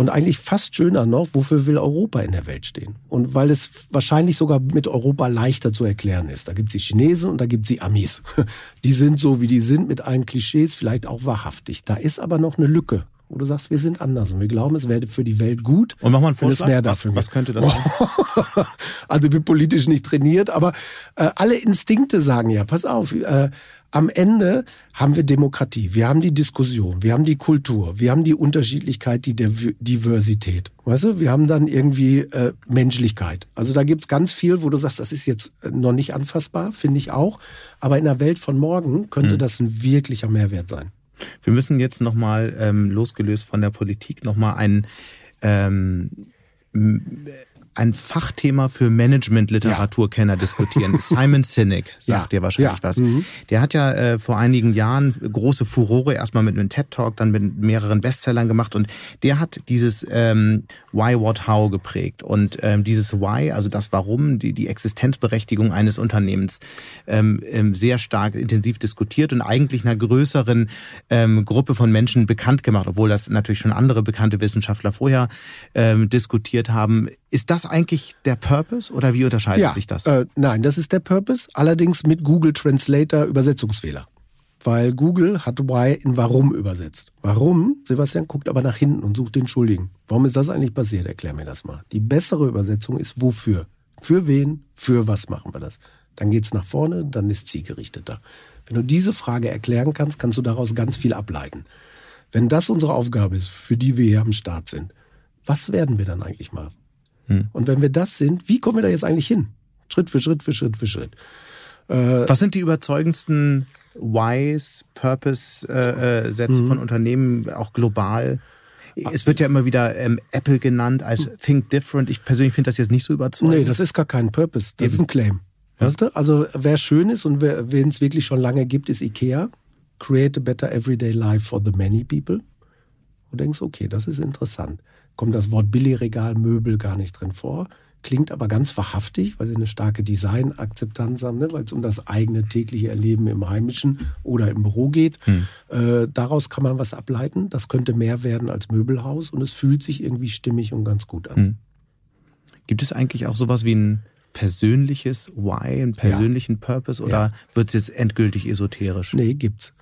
Und eigentlich fast schöner noch, wofür will Europa in der Welt stehen? Und weil es wahrscheinlich sogar mit Europa leichter zu erklären ist. Da gibt es die Chinesen und da gibt es die Amis. *laughs* Die sind so, wie die sind, mit allen Klischees, vielleicht auch wahrhaftig. Da ist aber noch eine Lücke wo du sagst, wir sind anders und wir glauben, es wäre für die Welt gut. Und mach mal einen Vorschlag, mehr was, was könnte das sein? *laughs* also ich bin politisch nicht trainiert, aber äh, alle Instinkte sagen ja, pass auf, äh, am Ende haben wir Demokratie, wir haben die Diskussion, wir haben die Kultur, wir haben die Unterschiedlichkeit, die Diversität. Weißt du, wir haben dann irgendwie äh, Menschlichkeit. Also da gibt's ganz viel, wo du sagst, das ist jetzt äh, noch nicht anfassbar, finde ich auch. Aber in der Welt von morgen könnte mhm. das ein wirklicher Mehrwert sein. Wir müssen jetzt nochmal, ähm, losgelöst von der Politik, nochmal ein ähm, ein Fachthema für Management-Literaturkenner ja. diskutieren. *laughs* Simon Sinek sagt ja. dir wahrscheinlich ja. was. Mhm. Der hat ja äh, vor einigen Jahren große Furore erstmal mit einem TED-Talk, dann mit mehreren Bestsellern gemacht und der hat dieses ähm, Why, What, How geprägt. Und ähm, dieses Why, also das Warum, die, die Existenzberechtigung eines Unternehmens, ähm, ähm, sehr stark intensiv diskutiert und eigentlich einer größeren ähm, Gruppe von Menschen bekannt gemacht, obwohl das natürlich schon andere bekannte Wissenschaftler vorher ähm, diskutiert haben. Ist das eigentlich der Purpose oder wie unterscheidet ja, sich das? Äh, nein, das ist der Purpose, allerdings mit Google Translator Übersetzungsfehler. Weil Google hat Why in Warum übersetzt. Warum? Sebastian guckt aber nach hinten und sucht den Schuldigen. Warum ist das eigentlich passiert? Erklär mir das mal. Die bessere Übersetzung ist wofür? Für wen? Für was machen wir das? Dann geht's nach vorne, dann ist zielgerichteter. Wenn du diese Frage erklären kannst, kannst du daraus ganz viel ableiten. Wenn das unsere Aufgabe ist, für die wir hier am Start sind, was werden wir dann eigentlich machen? Hm. Und wenn wir das sind, wie kommen wir da jetzt eigentlich hin? Schritt für Schritt für Schritt für Schritt. Äh, Was sind die überzeugendsten Whys, Purpose-Sätze äh, mhm. von Unternehmen, auch global? Es wird ja immer wieder ähm, Apple genannt als Think Different. Ich persönlich finde das jetzt nicht so überzeugend. Nee, das ist gar kein Purpose. Das Eben. ist ein Claim. Ja. Weißt du? Also wer schön ist und wen es wirklich schon lange gibt, ist IKEA. Create a better everyday life for the many people. Und du denkst, okay, das ist interessant kommt das Wort Billigregal, Möbel gar nicht drin vor. Klingt aber ganz wahrhaftig, weil sie eine starke Designakzeptanz haben, ne? weil es um das eigene tägliche Erleben im Heimischen oder im Büro geht. Hm. Äh, daraus kann man was ableiten. Das könnte mehr werden als Möbelhaus und es fühlt sich irgendwie stimmig und ganz gut an. Hm. Gibt es eigentlich auch sowas wie ein persönliches Why, einen persönlichen ja. Purpose oder ja. wird es jetzt endgültig esoterisch? Nee, gibt's.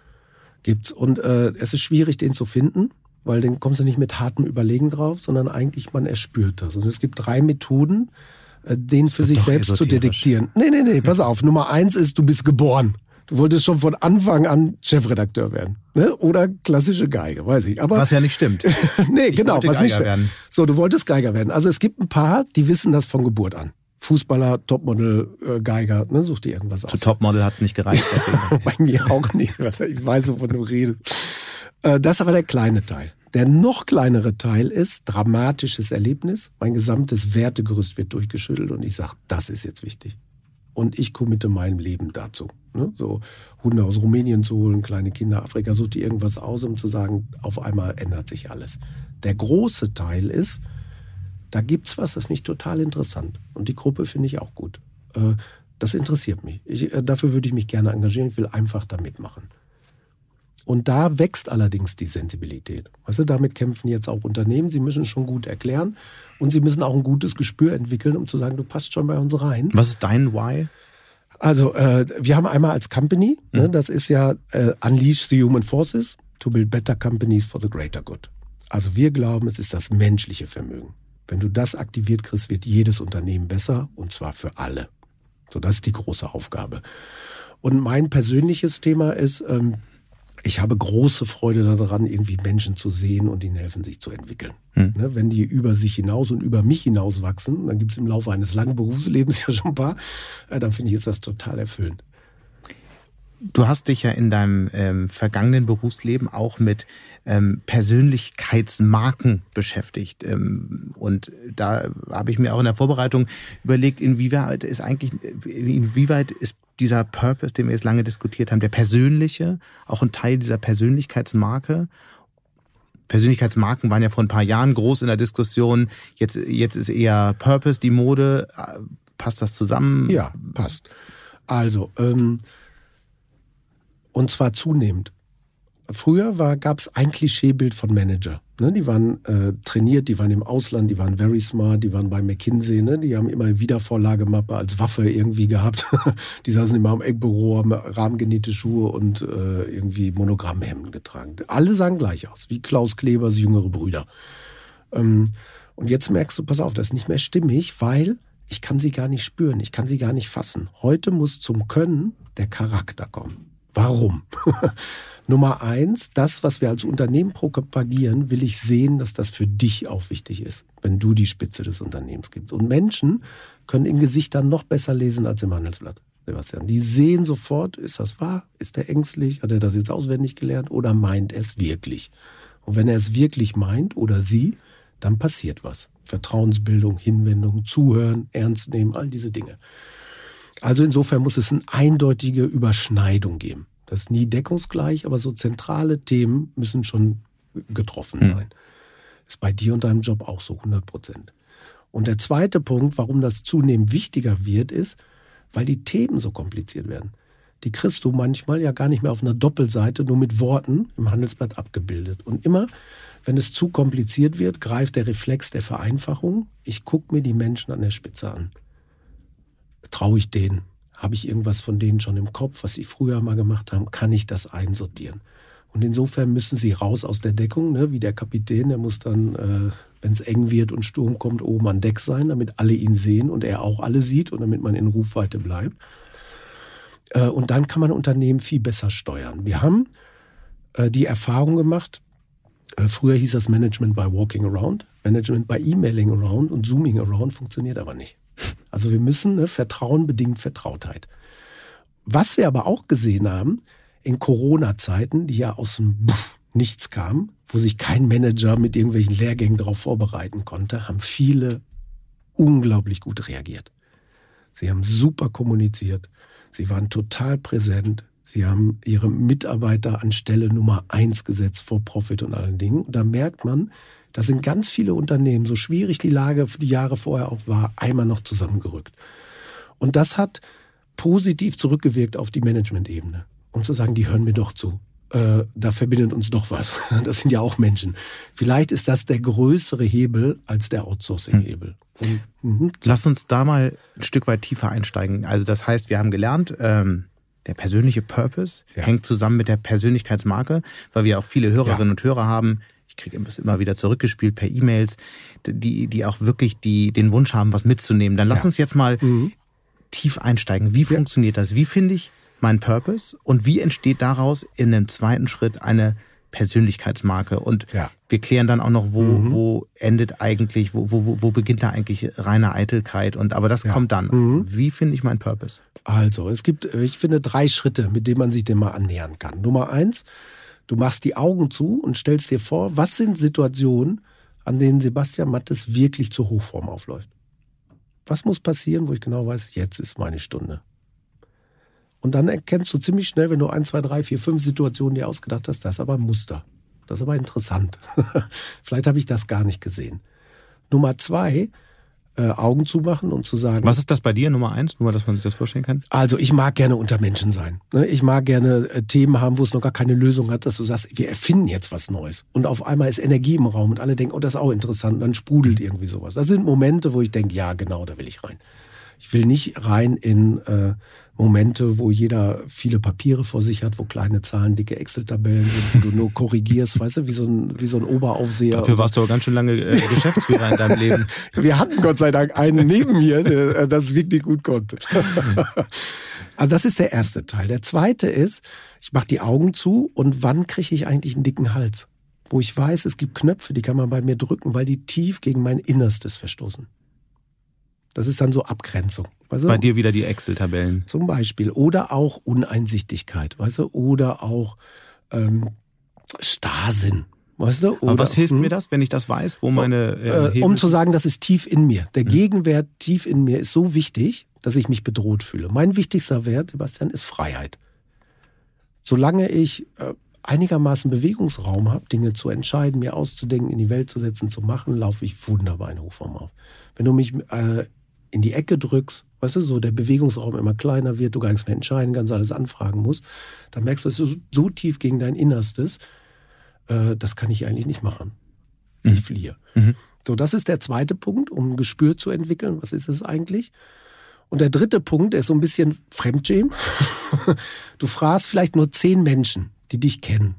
Gibt's. Und äh, es ist schwierig, den zu finden weil dann kommst du nicht mit hartem Überlegen drauf, sondern eigentlich man erspürt das. Und es gibt drei Methoden, äh, den für sich selbst zu detektieren. Nee, nee, nee, pass auf. Nummer eins ist, du bist geboren. Du wolltest schon von Anfang an Chefredakteur werden. Ne? Oder klassische Geige, weiß ich. Aber, was ja nicht stimmt. *laughs* nee, ich genau. was Geiger nicht werden. So, du wolltest Geiger werden. Also es gibt ein paar, die wissen das von Geburt an. Fußballer, Topmodel, äh, Geiger, ne, such dir irgendwas aus. Zu Topmodel hat es nicht gereicht. *laughs* Bei mir auch nicht. Ich weiß, wovon du redest. Äh, das ist aber der kleine Teil. Der noch kleinere Teil ist dramatisches Erlebnis. Mein gesamtes Wertegerüst wird durchgeschüttelt und ich sage, das ist jetzt wichtig. Und ich committe mein Leben dazu. Ne? So Hunde aus Rumänien zu holen, kleine Kinder Afrika, sucht die irgendwas aus, um zu sagen, auf einmal ändert sich alles. Der große Teil ist, da gibt's was, das finde ich total interessant. Und die Gruppe finde ich auch gut. Äh, das interessiert mich. Ich, äh, dafür würde ich mich gerne engagieren. Ich will einfach da mitmachen. Und da wächst allerdings die Sensibilität. Weißt du, damit kämpfen jetzt auch Unternehmen. Sie müssen schon gut erklären und sie müssen auch ein gutes Gespür entwickeln, um zu sagen, du passt schon bei uns rein. Was ist dein Why? Also, äh, wir haben einmal als Company, ne, mhm. ne, das ist ja äh, Unleash the Human Forces to build better companies for the greater good. Also wir glauben, es ist das menschliche Vermögen. Wenn du das aktiviert kriegst, wird jedes Unternehmen besser und zwar für alle. So, das ist die große Aufgabe. Und mein persönliches Thema ist, ähm, ich habe große Freude daran, irgendwie Menschen zu sehen und ihnen helfen, sich zu entwickeln. Hm. Ne, wenn die über sich hinaus und über mich hinaus wachsen, dann gibt es im Laufe eines langen Berufslebens *laughs* ja schon ein paar, äh, dann finde ich, ist das total erfüllend. Du hast dich ja in deinem ähm, vergangenen Berufsleben auch mit ähm, Persönlichkeitsmarken beschäftigt. Ähm, und da habe ich mir auch in der Vorbereitung überlegt, inwieweit ist eigentlich, inwieweit ist dieser Purpose, den wir jetzt lange diskutiert haben, der persönliche, auch ein Teil dieser Persönlichkeitsmarke Persönlichkeitsmarken waren ja vor ein paar Jahren groß in der Diskussion. Jetzt, jetzt ist eher Purpose die Mode. Passt das zusammen? Ja, passt. Also, ähm, und zwar zunehmend. Früher gab es ein Klischeebild von Manager. Ne? Die waren äh, trainiert, die waren im Ausland, die waren very smart, die waren bei McKinsey, ne? die haben immer Wiedervorlagemappe als Waffe irgendwie gehabt. *laughs* die saßen immer am Eckbüro, haben rahmengenähte Schuhe und äh, irgendwie Monogrammhemden getragen. Alle sahen gleich aus, wie Klaus Klebers jüngere Brüder. Ähm, und jetzt merkst du, pass auf, das ist nicht mehr stimmig, weil ich kann sie gar nicht spüren, ich kann sie gar nicht fassen. Heute muss zum Können der Charakter kommen. Warum? *laughs* Nummer eins, das, was wir als Unternehmen propagieren, will ich sehen, dass das für dich auch wichtig ist, wenn du die Spitze des Unternehmens gibst. Und Menschen können in Gesichtern noch besser lesen als im Handelsblatt, Sebastian. Die sehen sofort, ist das wahr? Ist er ängstlich? Hat er das jetzt auswendig gelernt? Oder meint er es wirklich? Und wenn er es wirklich meint oder sie, dann passiert was. Vertrauensbildung, Hinwendung, Zuhören, Ernst nehmen, all diese Dinge. Also insofern muss es eine eindeutige Überschneidung geben. Das ist nie deckungsgleich, aber so zentrale Themen müssen schon getroffen hm. sein. Mhm. Ist bei dir und deinem Job auch so 100 Prozent. Und der zweite Punkt, warum das zunehmend wichtiger wird, ist, weil die Themen so kompliziert werden. Die kriegst du manchmal ja gar nicht mehr auf einer Doppelseite, nur mit Worten im Handelsblatt abgebildet. Und immer, wenn es zu kompliziert wird, greift der Reflex der Vereinfachung. Ich gucke mir die Menschen an der Spitze an. Traue ich denen? Habe ich irgendwas von denen schon im Kopf, was sie früher mal gemacht haben? Kann ich das einsortieren? Und insofern müssen sie raus aus der Deckung, ne? wie der Kapitän, der muss dann, äh, wenn es eng wird und Sturm kommt, oben an Deck sein, damit alle ihn sehen und er auch alle sieht und damit man in Rufweite bleibt. Äh, und dann kann man Unternehmen viel besser steuern. Wir haben äh, die Erfahrung gemacht, äh, früher hieß das Management by Walking Around, Management by Emailing Around und Zooming Around funktioniert aber nicht. Also wir müssen ne, Vertrauen bedingt Vertrautheit. Was wir aber auch gesehen haben, in Corona-Zeiten, die ja aus dem Buff nichts kamen, wo sich kein Manager mit irgendwelchen Lehrgängen darauf vorbereiten konnte, haben viele unglaublich gut reagiert. Sie haben super kommuniziert, sie waren total präsent, sie haben ihre Mitarbeiter an Stelle Nummer eins gesetzt vor Profit und allen Dingen. Und da merkt man, da sind ganz viele Unternehmen, so schwierig die Lage die Jahre vorher auch war, einmal noch zusammengerückt. Und das hat positiv zurückgewirkt auf die Management-Ebene. Um zu sagen, die hören mir doch zu. Äh, da verbindet uns doch was. *laughs* Das sind ja auch Menschen. Vielleicht ist das der größere Hebel als der Outsourcing-Hebel. Hm. Mhm. Lass uns da mal ein Stück weit tiefer einsteigen. Also das heißt, wir haben gelernt, ähm, der persönliche Purpose ja. hängt zusammen mit der Persönlichkeitsmarke, weil wir auch viele Hörerinnen ja. und Hörer haben, kriege es immer wieder zurückgespielt per E-Mails, die, die auch wirklich die, den Wunsch haben, was mitzunehmen. Dann lass ja. uns jetzt mal mhm. tief einsteigen. Wie ja. funktioniert das? Wie finde ich meinen Purpose und wie entsteht daraus in einem zweiten Schritt eine Persönlichkeitsmarke? Und ja. wir klären dann auch noch, wo, mhm. wo endet eigentlich, wo, wo, wo beginnt da eigentlich reine Eitelkeit? Und aber das kommt dann. Mhm. Wie finde ich meinen Purpose? Also, es gibt, ich finde, drei Schritte, mit denen man sich dem mal annähern kann. Nummer eins, Du machst die Augen zu und stellst dir vor, was sind Situationen, an denen Sebastian Mattes wirklich zur Hochform aufläuft. Was muss passieren, wo ich genau weiß, jetzt ist meine Stunde. Und dann erkennst du ziemlich schnell, wenn du ein, zwei, drei, vier, fünf Situationen dir ausgedacht hast, das ist aber ein Muster. Das ist aber interessant. *laughs* Vielleicht habe ich das gar nicht gesehen. Nummer zwei, äh, Augen zumachen und zu sagen. Was ist das bei dir, Nummer eins? Nur, dass man sich das vorstellen kann. Also ich mag gerne unter Menschen sein. Ne? Ich mag gerne äh, Themen haben, wo es noch gar keine Lösung hat, dass du sagst, wir erfinden jetzt was Neues. Und auf einmal ist Energie im Raum und alle denken, oh, das ist auch interessant. Und dann sprudelt irgendwie sowas. Das sind Momente, wo ich denke, ja, genau, da will ich rein. Ich will nicht rein in äh, Momente, wo jeder viele Papiere vor sich hat, wo kleine Zahlen, dicke Excel-Tabellen sind, wo du nur korrigierst, weißt du, wie so ein, wie so ein Oberaufseher. Dafür warst du aber ganz schön lange äh, Geschäftsführer in deinem Leben. *laughs* Wir hatten Gott sei Dank einen neben mir, der das wirklich gut konnte. *laughs* also das ist der erste Teil. Der zweite ist, ich mache die Augen zu und wann kriege ich eigentlich einen dicken Hals? Wo ich weiß, es gibt Knöpfe, die kann man bei mir drücken, weil die tief gegen mein Innerstes verstoßen. Das ist dann so Abgrenzung. Weißt du? Bei dir wieder die Excel-Tabellen. Zum Beispiel. Oder auch Uneinsichtigkeit, weißt du? Oder auch ähm, Starrsinn. Weißt du? Oder, Aber was hilft hm? mir das, wenn ich das weiß, wo meine. Äh, äh, um zu sagen, das ist tief in mir. Der hm. Gegenwert tief in mir ist so wichtig, dass ich mich bedroht fühle. Mein wichtigster Wert, Sebastian, ist Freiheit. Solange ich äh, einigermaßen Bewegungsraum habe, Dinge zu entscheiden, mir auszudenken, in die Welt zu setzen, zu machen, laufe ich wunderbar in Hochform auf. Wenn du mich äh, in die Ecke drückst, weißt du, so der Bewegungsraum immer kleiner wird, du gar nichts mehr entscheiden kannst, alles anfragen musst, dann merkst du, es ist so tief gegen dein Innerstes, äh, das kann ich eigentlich nicht machen. Mhm. Ich fliehe. Mhm. So, das ist der zweite Punkt, um ein Gespür zu entwickeln. Was ist es eigentlich? Und der dritte Punkt, der ist so ein bisschen Fremdschämen. *laughs* Du fragst vielleicht nur zehn Menschen, die dich kennen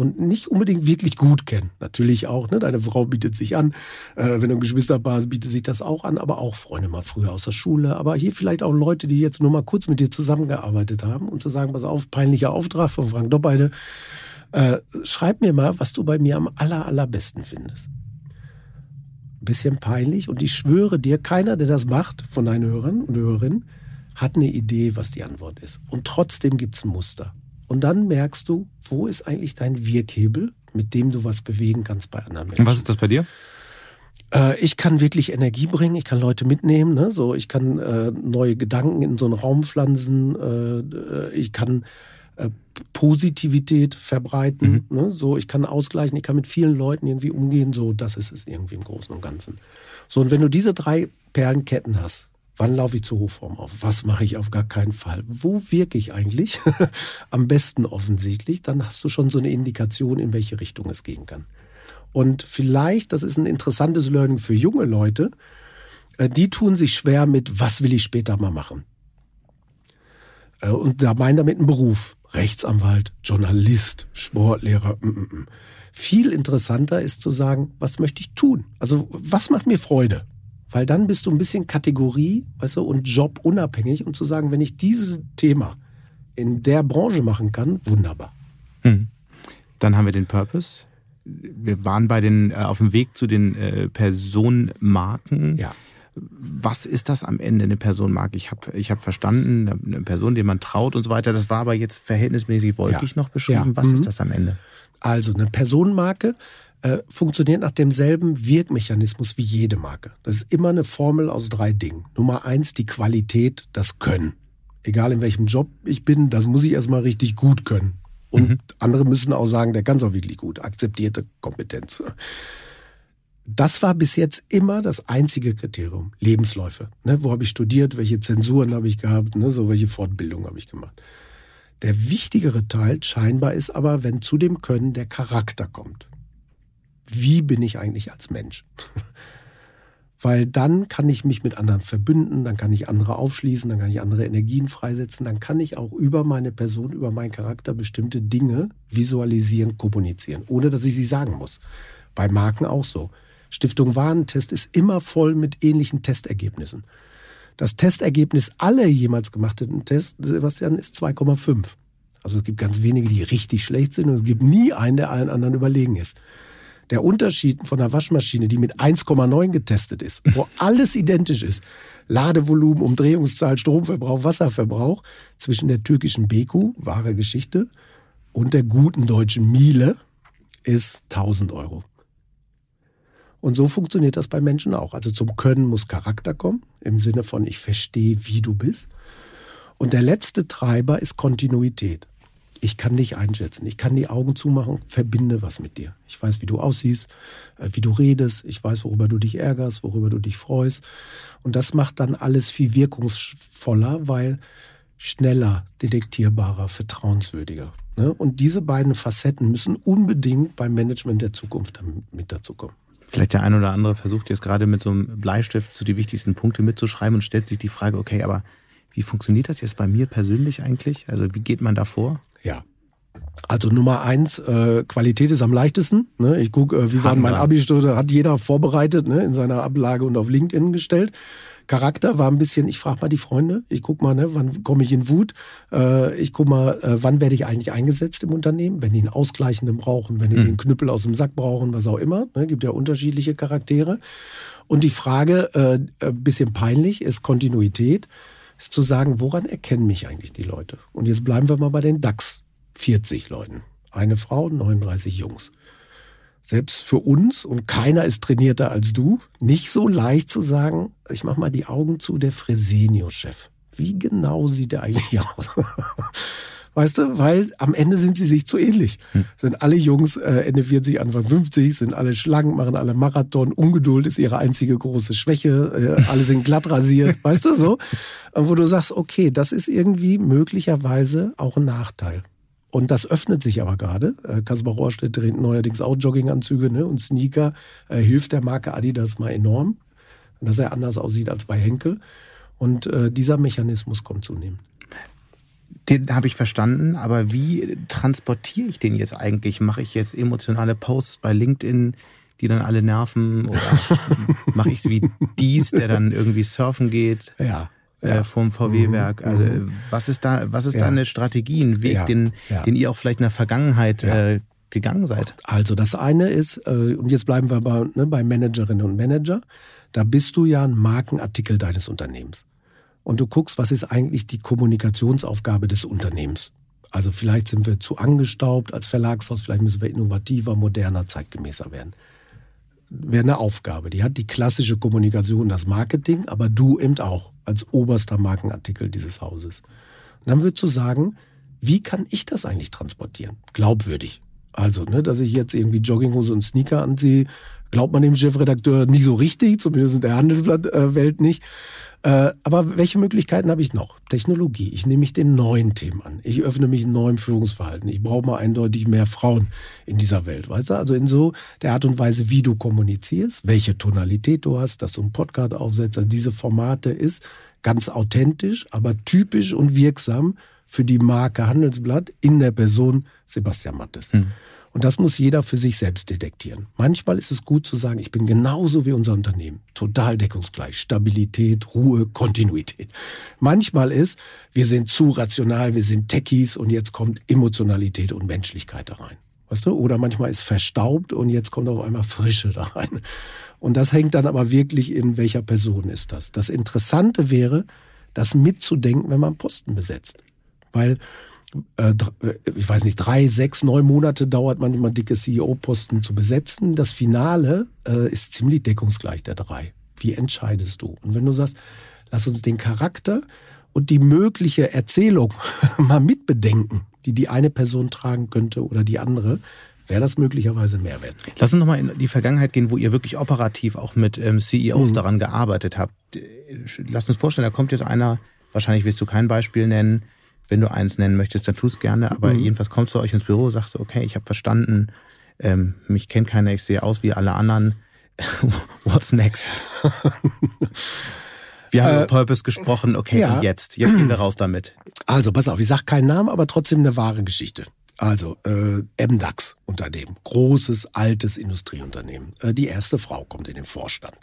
und nicht unbedingt wirklich gut kennen. Natürlich auch, ne? deine Frau bietet sich an, äh, wenn du ein Geschwisterpaar hast, bietet sich das auch an, aber auch Freunde mal früher aus der Schule, aber hier vielleicht auch Leute, die jetzt nur mal kurz mit dir zusammengearbeitet haben und zu sagen, pass auf, peinlicher Auftrag von Frank Doppelde, äh, schreib mir mal, was du bei mir am aller, allerbesten findest. Bisschen peinlich und ich schwöre dir, keiner, der das macht von deinen Hörern und Hörerinnen, hat eine Idee, was die Antwort ist. Und trotzdem gibt es ein Muster. Und dann merkst du, wo ist eigentlich dein Wirkhebel, mit dem du was bewegen kannst bei anderen Menschen. Und was ist das bei dir? Äh, ich kann wirklich Energie bringen, ich kann Leute mitnehmen, ne? so, ich kann äh, neue Gedanken in so einen Raum pflanzen, äh, äh ich kann äh, Positivität verbreiten, mhm. ne? so, ich kann ausgleichen, ich kann mit vielen Leuten irgendwie umgehen, so, das ist es irgendwie im Großen und Ganzen. So, und wenn du diese drei Perlenketten hast, Wann laufe ich zur Hochform auf? Was mache ich auf gar keinen Fall? Wo wirke ich eigentlich? *laughs* Am besten offensichtlich. Dann hast du schon so eine Indikation, in welche Richtung es gehen kann. Und vielleicht, das ist ein interessantes Learning für junge Leute, äh, die tun sich schwer mit, was will ich später mal machen? Äh, und da meinen damit einen Beruf. Rechtsanwalt, Journalist, Sportlehrer. Mm, mm, mm. Viel interessanter ist zu sagen, was möchte ich tun? Also was macht mir Freude? Weil dann bist du ein bisschen Kategorie, weißt du, und Job unabhängig und zu sagen, wenn ich dieses Thema in der Branche machen kann, wunderbar. Hm. Dann haben wir den Purpose. Wir waren bei den, äh, auf dem Weg zu den äh, Personenmarken. Ja. Was ist das am Ende, eine Personenmarke? Ich habe ich hab verstanden, eine Person, der man traut und so weiter. Das war aber jetzt verhältnismäßig wolkig ja. noch beschrieben. Ja. Was mhm. ist das am Ende? Also eine Personenmarke äh, funktioniert nach demselben Wirkmechanismus wie jede Marke. Das ist immer eine Formel aus drei Dingen. Nummer eins, die Qualität, das Können. Egal in welchem Job ich bin, das muss ich erstmal richtig gut können. Und mhm. andere müssen auch sagen, der kann es auch wirklich gut. Akzeptierte Kompetenz. Das war bis jetzt immer das einzige Kriterium. Lebensläufe. Ne, wo habe ich studiert? Welche Zensuren habe ich gehabt? Ne, so welche Fortbildung habe ich gemacht? Der wichtigere Teil scheinbar ist aber, wenn zu dem Können der Charakter kommt wie bin ich eigentlich als Mensch? *laughs* Weil dann kann ich mich mit anderen verbünden, dann kann ich andere aufschließen, dann kann ich andere Energien freisetzen, dann kann ich auch über meine Person, über meinen Charakter bestimmte Dinge visualisieren, kommunizieren, ohne dass ich sie sagen muss. Bei Marken auch so. Stiftung Warentest ist immer voll mit ähnlichen Testergebnissen. Das Testergebnis aller jemals gemachten Tests, Sebastian, ist 2,5. Also es gibt ganz wenige, die richtig schlecht sind und es gibt nie einen, der allen anderen überlegen ist. Der Unterschied von einer Waschmaschine, die mit 1,9 getestet ist, wo *laughs* alles identisch ist, Ladevolumen, Umdrehungszahl, Stromverbrauch, Wasserverbrauch, zwischen der türkischen Beku, wahre Geschichte, und der guten deutschen Miele ist 1000 Euro. Und so funktioniert das bei Menschen auch. Also zum Können muss Charakter kommen, im Sinne von ich verstehe, wie du bist. Und der letzte Treiber ist Kontinuität ich kann dich einschätzen. Ich kann die Augen zumachen, verbinde was mit dir. Ich weiß, wie du aussiehst, äh, wie du redest. Ich weiß, worüber du dich ärgerst, worüber du dich freust. Und das macht dann alles viel wirkungsvoller, weil schneller, detektierbarer, vertrauenswürdiger. Ne? Und diese beiden Facetten müssen unbedingt beim Management der Zukunft mit dazu kommen. Vielleicht der ein oder andere versucht jetzt gerade mit so einem Bleistift so die wichtigsten Punkte mitzuschreiben und stellt sich die Frage, okay, aber wie funktioniert das jetzt bei mir persönlich eigentlich? Also wie geht man da vor? Ja. Also Nummer eins, äh, Qualität ist am leichtesten. Ne? Ich gucke, äh, wie war mein Abi-Stunde, hat jeder vorbereitet ne? in seiner Ablage und auf LinkedIn gestellt. Charakter war ein bisschen, ich frage mal die Freunde, ich guck mal, ne, wann komme ich in Wut, äh, ich guck mal, äh, wann werde ich eigentlich eingesetzt im Unternehmen, wenn die einen Ausgleichenden brauchen, wenn die mhm. den Knüppel aus dem Sack brauchen, was auch immer. Ne? Gibt ja unterschiedliche Charaktere. Und die Frage, äh, ein bisschen peinlich, ist Kontinuität, ist zu sagen, woran erkennen mich eigentlich die Leute? Und jetzt bleiben wir mal bei den DAX 40 Leuten. Eine Frau, 39 Jungs. Selbst für uns, und keiner ist trainierter als du, nicht so leicht zu sagen, ich mach mal die Augen zu, der Fresenio-Chef. Wie genau sieht der eigentlich *laughs* aus? Weißt du, weil am Ende sind sie sich zu ähnlich. Hm. Sind alle Jungs äh, Ende 40, Anfang 50, sind alle schlank, machen alle Marathon. Ungeduld ist ihre einzige große Schwäche. Äh, alle sind glatt rasiert, *laughs* weißt du so? Wo du sagst, okay, das ist irgendwie möglicherweise auch ein Nachteil. Und das öffnet sich aber gerade. Äh, Kaspar Rohrstedt dreht neuerdings auch Jogginganzüge ne? und Sneaker. Äh, hilft der Marke Adidas mal enorm, dass er anders aussieht als bei Henkel. Und äh, dieser Mechanismus kommt zunehmend. Den habe ich verstanden, aber wie transportiere ich den jetzt eigentlich? Mache ich jetzt emotionale Posts bei LinkedIn, die dann alle nerven? Oder *laughs* mache ich es wie dies, der dann irgendwie surfen geht? Ja. Äh, ja. vom VW-Werk. Mhm. Also mhm. was ist da, was ist ja. da eine Strategie, ein Weg, ja. Den, den ihr auch vielleicht in der Vergangenheit äh, gegangen seid? Also das eine ist, äh, und jetzt bleiben wir bei, ne, bei Managerinnen und Manager, da bist du ja ein Markenartikel deines Unternehmens und du guckst, was ist eigentlich die Kommunikationsaufgabe des Unternehmens. Also vielleicht sind wir zu angestaubt als Verlagshaus, vielleicht müssen wir innovativer, moderner, zeitgemäßer werden. Wäre eine Aufgabe. Die hat die klassische Kommunikation, das Marketing, aber du eben auch als oberster Markenartikel dieses Hauses. Und dann würdest du sagen, wie kann ich das eigentlich transportieren? Glaubwürdig. Also, ne, dass ich jetzt irgendwie Jogginghose und Sneaker anziehe, glaubt man dem Chefredakteur nicht so richtig, zumindest in der Handelsblattwelt nicht. Äh, aber welche Möglichkeiten habe ich noch? Technologie. Ich nehme mich den neuen Themen an. Ich öffne mich neuen Führungsverhalten. Ich brauche mal eindeutig mehr Frauen in dieser Welt. Weißt du? Also in so der Art und Weise, wie du kommunizierst, welche Tonalität du hast, dass du einen Podcast aufsetzt. Also diese Formate ist ganz authentisch, aber typisch und wirksam für die Marke Handelsblatt in der Person Sebastian Mattes. Hm. Und das muss jeder für sich selbst detektieren. Manchmal ist es gut zu sagen, ich bin genauso wie unser Unternehmen. Total deckungsgleich. Stabilität, Ruhe, Kontinuität. Manchmal ist, wir sind zu rational, wir sind Techies und jetzt kommt Emotionalität und Menschlichkeit da rein. Weißt du? Oder manchmal ist verstaubt und jetzt kommt auf einmal Frische da rein. Und das hängt dann aber wirklich in welcher Person ist das. Das Interessante wäre, das mitzudenken, wenn man Posten besetzt. Weil ich weiß nicht, drei, sechs, neun Monate dauert manchmal dicke CEO-Posten zu besetzen. Das Finale äh, ist ziemlich deckungsgleich der drei. Wie entscheidest du? Und wenn du sagst, lass uns den Charakter und die mögliche Erzählung *laughs* mal mitbedenken, die die eine Person tragen könnte oder die andere, wäre das möglicherweise Mehrwert. Lass uns nochmal in die Vergangenheit gehen, wo ihr wirklich operativ auch mit ähm, CEOs mhm. daran gearbeitet habt. Lass uns vorstellen, da kommt jetzt einer, wahrscheinlich willst du kein Beispiel nennen, wenn du eins nennen möchtest, dann tu es gerne. Aber mhm. jedenfalls kommst du euch ins Büro, sagst du, okay, ich habe verstanden, ähm, mich kennt keiner, ich sehe aus wie alle anderen. *laughs* What's next? *laughs* Wir haben äh, über Purpose gesprochen, okay, ja. jetzt? Jetzt gehen wir raus damit. Also, pass auf, ich sage keinen Namen, aber trotzdem eine wahre Geschichte. Also, äh, MDAX-Unternehmen, großes, altes Industrieunternehmen. Äh, die erste Frau kommt in den Vorstand.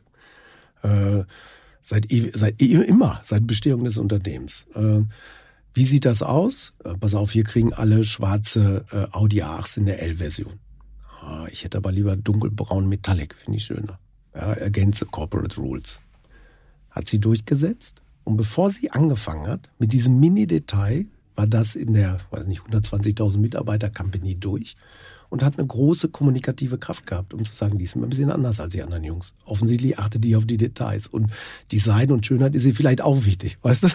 Äh, seit, seit immer, seit Bestehung des Unternehmens. Äh, wie sieht das aus? Äh, pass auf, hier kriegen alle schwarze äh, Audi A8 in der L-Version. Ah, ich hätte aber lieber dunkelbraun Metallic, finde ich schöner. Ja, against corporate rules. Hat sie durchgesetzt. Und bevor sie angefangen hat, mit diesem Mini-Detail, war das in der, weiß nicht, 120.000 Mitarbeiter-Company durch und hat eine große kommunikative Kraft gehabt, um zu sagen, die ist ein bisschen anders als die anderen Jungs. Offensichtlich achtet die auf die Details und Design und Schönheit ist ihr vielleicht auch wichtig, weißt du?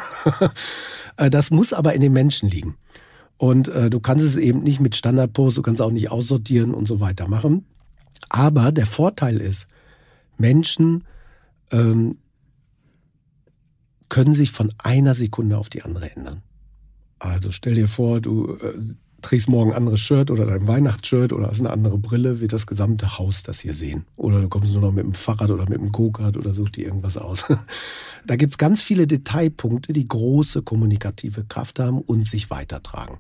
Äh, das muss aber in den Menschen liegen. Und äh, du kannst es eben nicht mit Standardpost, du kannst auch nicht aussortieren und so weiter machen. Aber der Vorteil ist, Menschen ähm, können sich von einer Sekunde auf die andere ändern. Also stell dir vor, du äh, trägst morgen ein anderes Shirt oder dein Weihnachtsshirt oder hast eine andere Brille, wird das gesamte Haus das hier sehen. Oder du kommst nur noch mit dem Fahrrad oder mit dem Go-Kart oder such dir irgendwas aus. *laughs* da gibt's ganz viele Detailpunkte, die große kommunikative Kraft haben und sich weitertragen.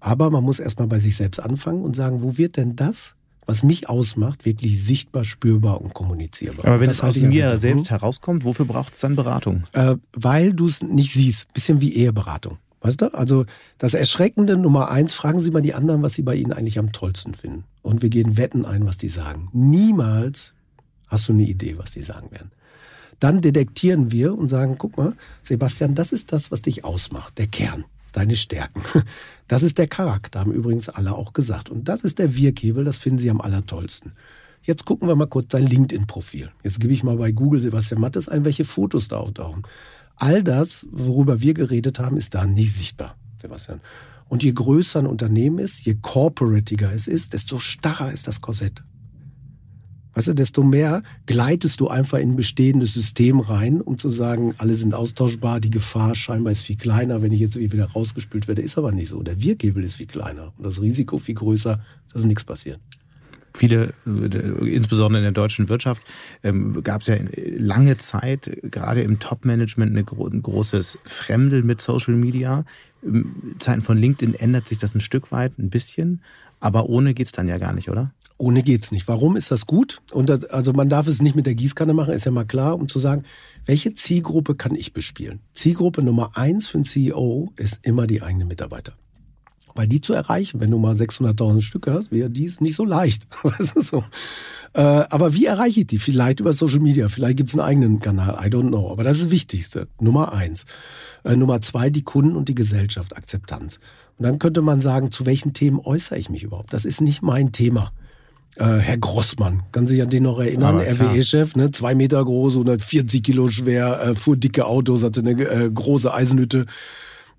Aber man muss erstmal bei sich selbst anfangen und sagen, wo wird denn das, was mich ausmacht, wirklich sichtbar, spürbar und kommunizierbar. Aber wenn das es aus mir selbst herauskommt, wofür braucht es dann Beratung? Äh, weil du es nicht siehst. Bisschen wie Eheberatung. Weißt du? Also das Erschreckende Nummer eins, fragen Sie mal die anderen, was sie bei Ihnen eigentlich am tollsten finden. Und wir gehen Wetten ein, was die sagen. Niemals hast du eine Idee, was die sagen werden. Dann detektieren wir und sagen, guck mal, Sebastian, das ist das, was dich ausmacht, der Kern, deine Stärken. *laughs* Das ist der Charakter, haben übrigens alle auch gesagt. Und das ist der Wirkhebel, das finden sie am allertollsten. Jetzt gucken wir mal kurz dein LinkedIn-Profil. Jetzt gebe ich mal bei Google Sebastian Mattes ein, welche Fotos da auftauchen. All das, worüber wir geredet haben, ist da nicht sichtbar, Sebastian. Und je größer ein Unternehmen ist, je corporatiger es ist, desto starrer ist das Korsett. Weißt du, desto mehr gleitest du einfach in ein bestehendes System rein, um zu sagen, alle sind austauschbar, die Gefahr scheinbar ist viel kleiner, wenn ich jetzt wieder rausgespült werde, ist aber nicht so. Der Wirkhebel ist viel kleiner und das Risiko viel größer, dass nichts passiert viele, äh, insbesondere in der deutschen Wirtschaft, ähm, gab es ja lange Zeit, gerade im Top-Management, ein großes Fremdel mit Social Media. In Zeiten von LinkedIn ändert sich das ein Stück weit, ein bisschen. Aber ohne geht's dann ja gar nicht, oder? Ohne geht's nicht. Warum ist das gut? Und das, also man darf es nicht mit der Gießkanne machen, ist ja mal klar, um zu sagen, welche Zielgruppe kann ich bespielen? Zielgruppe Nummer eins für einen CEO ist immer die eigenen Mitarbeiter. Weil die zu erreichen, wenn du mal 600.000 Stück hast, wäre dies nicht so leicht. *laughs* Das ist so. Äh, aber wie erreiche ich die? Vielleicht über Social Media, vielleicht gibt es einen eigenen Kanal, I don't know. Aber das ist das Wichtigste. Nummer eins. Äh, Nummer zwei, die Kunden und die Gesellschaft, Akzeptanz. Und dann könnte man sagen, zu welchen Themen äußere ich mich überhaupt? Das ist nicht mein Thema. Äh, Herr Grossmann, kann sich an den noch erinnern? RWE-Chef, ne? zwei Meter groß, 140 Kilo schwer, äh, fuhr dicke Autos, hatte eine äh, große Eisenhütte.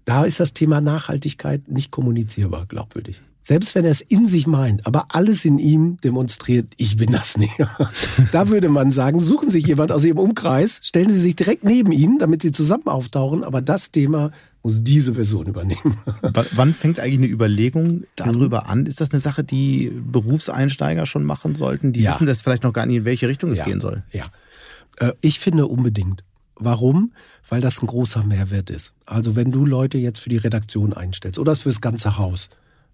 Da ist das Thema Nachhaltigkeit nicht kommunizierbar, glaubwürdig. Selbst wenn er es in sich meint, aber alles in ihm demonstriert, ich bin das nicht. *laughs* da würde man sagen, suchen Sie sich jemand aus Ihrem Umkreis, stellen Sie sich direkt neben ihn, damit Sie zusammen auftauchen, aber das Thema muss diese Person übernehmen. Wann fängt eigentlich eine Überlegung darüber an? Ist das eine Sache, die Berufseinsteiger schon machen sollten? Die ja. wissen das vielleicht noch gar nicht, in welche Richtung es ja. gehen soll. Ja, äh, ich finde unbedingt. Warum? Weil das ein großer Mehrwert ist. Also wenn du Leute jetzt für die Redaktion einstellst oder fürs ganze Haus,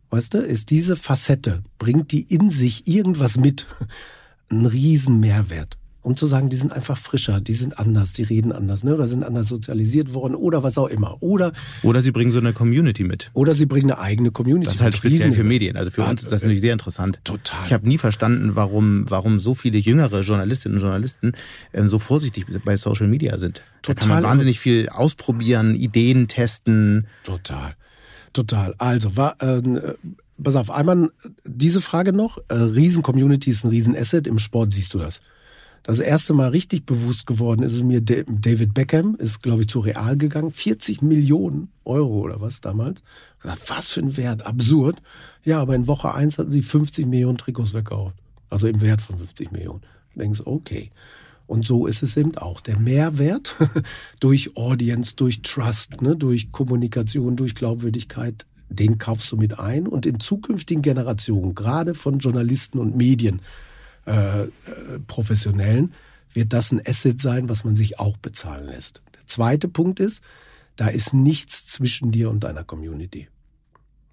weißt du, ist diese Facette, bringt die in sich irgendwas mit, *laughs* ein riesen Mehrwert um zu sagen, die sind einfach frischer, die sind anders, die reden anders, ne? oder sind anders sozialisiert worden oder was auch immer. Oder, oder sie bringen so eine Community mit. Oder sie bringen eine eigene Community. Das ist halt speziell für Medien. Also für ja, uns ist das natürlich sehr interessant. Total. Ich habe nie verstanden, warum, warum so viele jüngere Journalistinnen und Journalisten ähm, so vorsichtig bei Social Media sind. Total. Da kann man wahnsinnig viel ausprobieren, Ideen testen. Total. Total. Also, war, äh, pass auf, einmal diese Frage noch. Äh, Riesen-Community ist ein Riesen-Asset. Im Sport siehst du das. Das erste Mal richtig bewusst geworden ist es mir, David Beckham ist, glaube ich, zu Real gegangen. 40 Millionen Euro oder was damals. Was für ein Wert, absurd. Ja, aber in Woche 1 hatten sie 50 Millionen Trikots verkauft. Also im Wert von 50 Millionen. Du denkst, okay. Und so ist es eben auch. Der Mehrwert *laughs* durch Audience, durch Trust, ne, durch Kommunikation, durch Glaubwürdigkeit, den kaufst du mit ein. Und in zukünftigen Generationen, gerade von Journalisten und Medien, äh, äh, Professionellen, wird das ein Asset sein, was man sich auch bezahlen lässt. Der zweite Punkt ist, da ist nichts zwischen dir und deiner Community.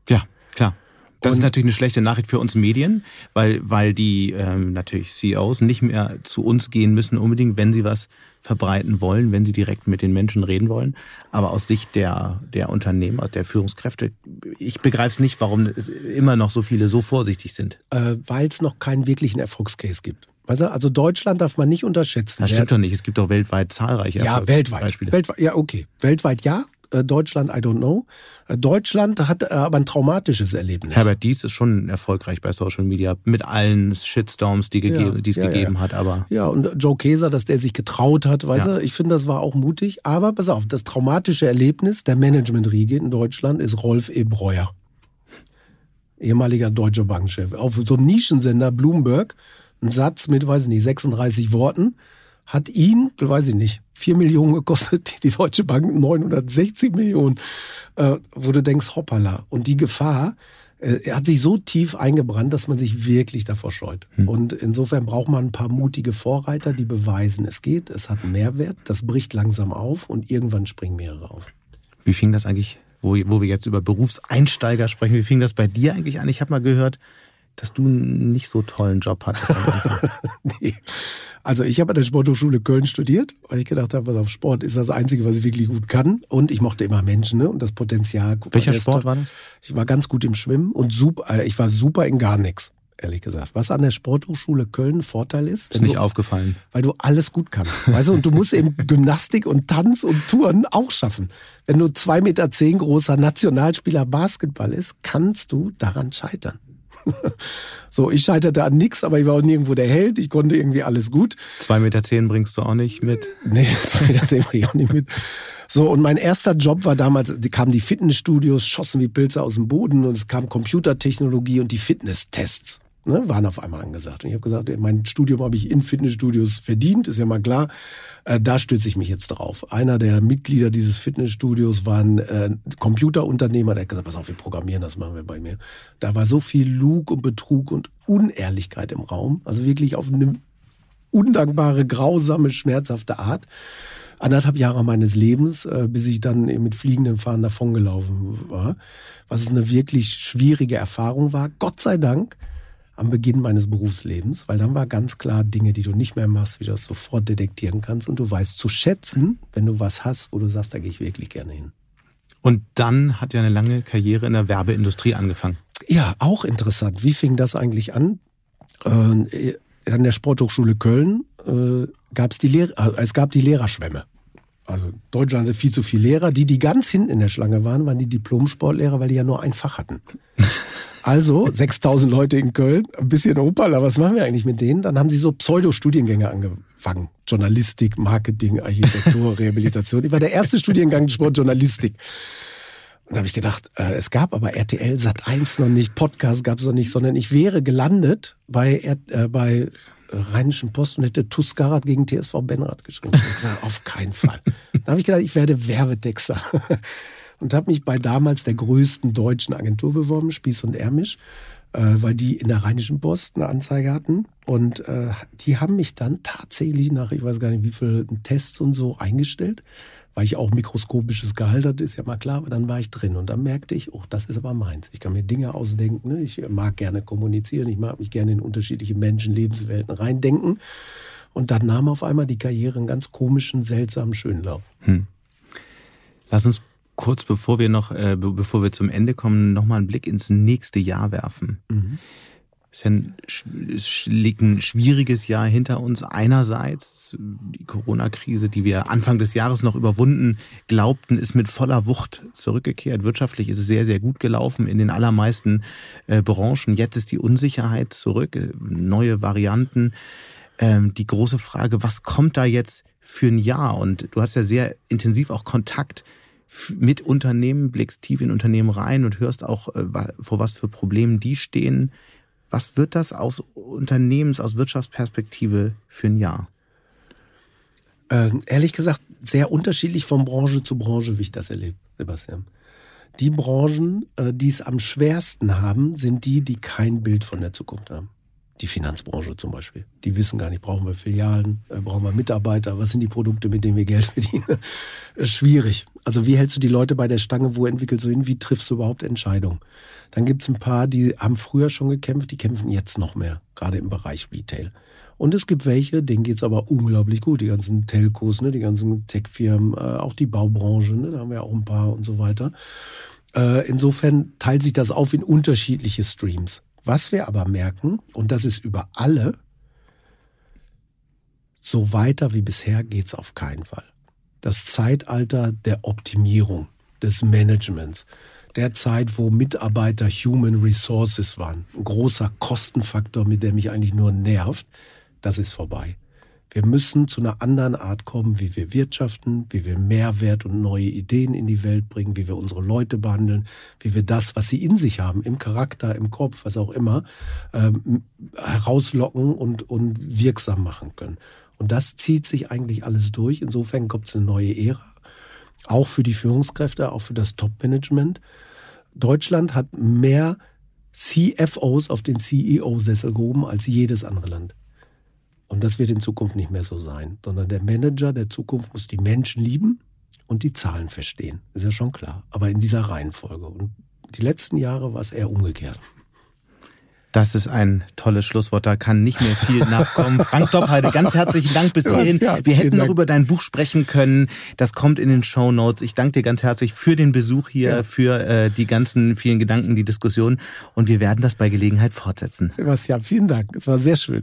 Ja, klar. Das ist natürlich eine schlechte Nachricht für uns Medien, weil, weil die ähm, natürlich CEOs nicht mehr zu uns gehen müssen unbedingt, wenn sie was verbreiten wollen, wenn sie direkt mit den Menschen reden wollen. Aber aus Sicht der, der Unternehmer, der Führungskräfte, ich begreife es nicht, warum immer noch so viele so vorsichtig sind. Äh, weil es noch keinen wirklichen Erfolgscase gibt. Weißt du, also Deutschland darf man nicht unterschätzen. Das stimmt doch nicht. Es gibt doch weltweit zahlreiche Ja, weltweit. Beispiele. weltweit. Ja, okay. Weltweit ja. Äh, Deutschland, I don't know. Äh, Deutschland hat äh, aber ein traumatisches Erlebnis. Herbert Dies ist schon erfolgreich bei Social Media mit allen Shitstorms, die, ja, die es ja, gegeben ja. hat. Aber ja, und Joe Keser, dass der sich getraut hat, weißt du, ich finde, das war auch mutig. Aber pass auf, das traumatische Erlebnis der Management-Riege in Deutschland ist Rolf E. Breuer. Ehemaliger deutscher Bankchef. Auf so einem Nischensender Bloomberg, ein Satz mit, weiß ich nicht, 36 Worten hat ihn, weiß ich nicht, 4 Millionen gekostet, die Deutsche Bank 960 Millionen, äh, wo du denkst, hoppala. Und die Gefahr, äh, er hat sich so tief eingebrannt, dass man sich wirklich davor scheut. Hm. Und insofern braucht man ein paar mutige Vorreiter, die beweisen, es geht, es hat einen Mehrwert, das bricht langsam auf und irgendwann springen mehrere auf. Wie fing das eigentlich, wo, wo wir jetzt über Berufseinsteiger sprechen, wie fing das bei dir eigentlich an? Ich habe mal gehört, dass du einen nicht so tollen Job hattest am Anfang. *laughs* nee. Also ich habe an der Sporthochschule Köln studiert, weil ich gedacht habe, was auf Sport ist das Einzige, was ich wirklich gut kann. Und ich mochte immer Menschen ne? und das Potenzial. Welcher Sport war das? Ich war ganz gut im Schwimmen und super, äh, ich war super in gar nichts. ehrlich gesagt. Was an der Sporthochschule Köln Vorteil ist. Ist nicht du, aufgefallen. Weil du alles gut kannst. Weißt du, und du musst eben *laughs* Gymnastik und Tanz und Touren auch schaffen. Wenn du zwei Meter zehn großer Nationalspieler Basketball ist, kannst du daran scheitern. So, ich scheiterte an nichts, aber ich war auch nirgendwo der Held. Ich konnte irgendwie alles gut. Zwei Meter zehn bringst du auch nicht mit? Nee, *laughs* zwei Meter zehn bringe ich auch nicht mit. So, und mein erster Job war damals, die kamen die Fitnessstudios, schossen wie Pilze aus dem Boden und es kam Computertechnologie und die Fitnesstests. Ne, waren auf einmal angesagt. Und ich habe gesagt, mein Studium habe ich in Fitnessstudios verdient, ist ja mal klar. Äh, da stütze ich mich jetzt drauf. Einer der Mitglieder dieses Fitnessstudios war ein äh, Computerunternehmer, der hat gesagt, pass auf, wir programmieren, das machen wir bei mir. Da war so viel Lug und Betrug und Unehrlichkeit im Raum. Also wirklich auf eine undankbare, grausame, schmerzhafte Art anderthalb Jahre meines Lebens, äh, bis ich dann mit fliegendem Fahren davongelaufen war. Was eine wirklich schwierige Erfahrung war. Gott sei Dank am Beginn meines Berufslebens, weil dann war ganz klar Dinge, die du nicht mehr machst, wie du das sofort detektieren kannst und du weißt zu schätzen, wenn du was hast, wo du sagst, da gehe ich wirklich gerne hin. Und dann hat ja eine lange Karriere in der Werbeindustrie angefangen. Ja, auch interessant. Wie fing das eigentlich an? Äh, an der Sporthochschule Köln äh, gab's die Lehr äh, es gab die Lehrerschwämme. Also Deutschland hatte viel zu viele Lehrer. Die, die ganz hinten in der Schlange waren, waren die Diplom-Sportlehrer, weil die ja nur ein Fach hatten. *laughs* Also 6000 Leute in Köln, ein bisschen Opala, was machen wir eigentlich mit denen? Dann haben sie so Pseudo-Studiengänge angefangen. Journalistik, Marketing, Architektur, *laughs* Rehabilitation. Ich war der erste Studiengang Sportjournalistik. Und da habe ich gedacht, äh, es gab aber RTL Sat 1 noch nicht, Podcast gab es noch nicht, sondern ich wäre gelandet bei, äh, bei Rheinischen Post und hätte Tuskarat gegen TSV Benrad geschrieben. Ich gesagt, auf keinen Fall. Da habe ich gedacht, ich werde Werbetexter *laughs* und habe mich bei damals der größten deutschen Agentur beworben, Spieß und Ermisch, äh, weil die in der Rheinischen Post eine Anzeige hatten. Und äh, die haben mich dann tatsächlich nach, ich weiß gar nicht, wie viele Tests und so eingestellt, weil ich auch mikroskopisches Gehalt hatte, ist ja mal klar, aber dann war ich drin und dann merkte ich, oh, das ist aber meins. Ich kann mir Dinge ausdenken, ne? ich mag gerne kommunizieren, ich mag mich gerne in unterschiedliche Menschen, Lebenswelten reindenken. Und dann nahm auf einmal die Karriere einen ganz komischen, seltsamen Schönlauf. Hm. Lass uns kurz bevor wir noch, äh, bevor wir zum Ende kommen, nochmal einen Blick ins nächste Jahr werfen. Mhm. Es, ja ein, es liegt ein schwieriges Jahr hinter uns. Einerseits die Corona-Krise, die wir Anfang des Jahres noch überwunden glaubten, ist mit voller Wucht zurückgekehrt. Wirtschaftlich ist es sehr, sehr gut gelaufen in den allermeisten äh, Branchen. Jetzt ist die Unsicherheit zurück, äh, neue Varianten. Ähm, die große Frage, was kommt da jetzt für ein Jahr? Und du hast ja sehr intensiv auch Kontakt mit Unternehmen, blickst tief in Unternehmen rein und hörst auch, äh, vor was für Problemen die stehen. Was wird das aus Unternehmens-, aus Wirtschaftsperspektive für ein Jahr? Äh, ehrlich gesagt, sehr unterschiedlich von Branche zu Branche, wie ich das erlebe, Sebastian. Die Branchen, äh, die es am schwersten haben, sind die, die kein Bild von der Zukunft haben die Finanzbranche zum Beispiel. Die wissen gar nicht, brauchen wir Filialen, äh, brauchen wir Mitarbeiter, was sind die Produkte, mit denen wir Geld *laughs* verdienen. Schwierig. Also wie hältst du die Leute bei der Stange, wo entwickelst du hin, wie triffst du überhaupt Entscheidungen? Dann gibt es ein paar, die haben früher schon gekämpft, die kämpfen jetzt noch mehr, gerade im Bereich Retail. Und es gibt welche, denen geht es aber unglaublich gut. Die ganzen Telcos, ne, die ganzen Tech-Firmen, äh, auch die Baubranche, ne, da haben wir auch ein paar und so weiter. Äh, insofern teilt sich das auf in unterschiedliche Streams. Was wir aber merken, und das ist über alle, so weiter wie bisher geht es auf keinen Fall. Das Zeitalter der Optimierung, des Managements, der Zeit, wo Mitarbeiter Human Resources waren, ein großer Kostenfaktor, mit dem mich eigentlich nur nervt, das ist vorbei. Wir müssen zu einer anderen Art kommen, wie wir wirtschaften, wie wir Mehrwert und neue Ideen in die Welt bringen, wie wir unsere Leute behandeln, wie wir das, was sie in sich haben, im Charakter, im Kopf, was auch immer, ähm, herauslocken und, und wirksam machen können. Und das zieht sich eigentlich alles durch. Insofern kommt es eine neue Ära, auch für die Führungskräfte, auch für das Top-Management. Deutschland hat mehr CFOs auf den CEO-Sessel gehoben als jedes andere Land. Und das wird in Zukunft nicht mehr so sein, sondern der Manager der Zukunft muss die Menschen lieben und die Zahlen verstehen. Ist ja schon klar. Aber in dieser Reihenfolge. Und die letzten Jahre war es eher umgekehrt. Das ist ein tolles Schlusswort, da kann nicht mehr viel nachkommen. Frank Doppheide, ganz herzlichen Dank bis hierhin. Wir hätten noch über dein Buch sprechen können. Das kommt in den Show Notes. Ich danke dir ganz herzlich für den Besuch hier, ja. für äh, die ganzen vielen Gedanken, die Diskussion. Und wir werden das bei Gelegenheit fortsetzen. Sebastian, vielen Dank. Es war sehr schön.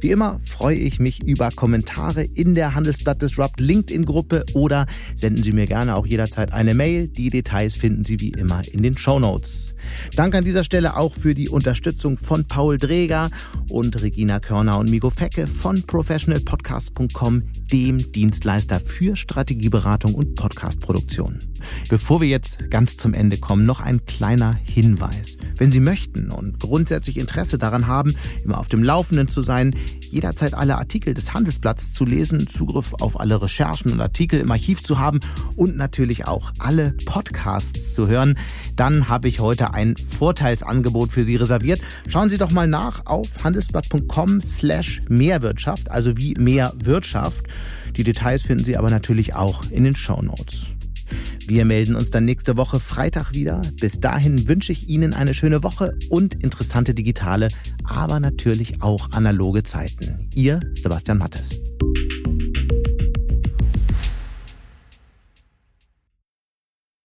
Wie immer freue ich mich über Kommentare in der Handelsblatt Disrupt LinkedIn-Gruppe oder senden Sie mir gerne auch jederzeit eine Mail. Die Details finden Sie wie immer in den Show Notes. Danke an dieser Stelle auch für die Unterstützung von Paul Dreger und Regina Körner und Migo Fecke von professionalpodcast.com, dem Dienstleister für Strategieberatung und Podcastproduktion. Bevor wir jetzt ganz zum Ende kommen, noch ein kleiner Hinweis. Wenn Sie möchten und grundsätzlich Interesse daran haben, immer auf dem Laufenden zu sein, jederzeit alle Artikel des Handelsblatts zu lesen, Zugriff auf alle Recherchen und Artikel im Archiv zu haben und natürlich auch alle Podcasts zu hören, dann habe ich heute ein Vorteilsangebot für Sie reserviert. Schauen Sie doch mal nach auf handelsblatt.com slash Mehrwirtschaft, also wie mehr Wirtschaft. Die Details finden Sie aber natürlich auch in den Show Notes. Wir melden uns dann nächste Woche Freitag wieder. Bis dahin wünsche ich Ihnen eine schöne Woche und interessante digitale, aber natürlich auch analoge Zeiten. Ihr Sebastian Mattes.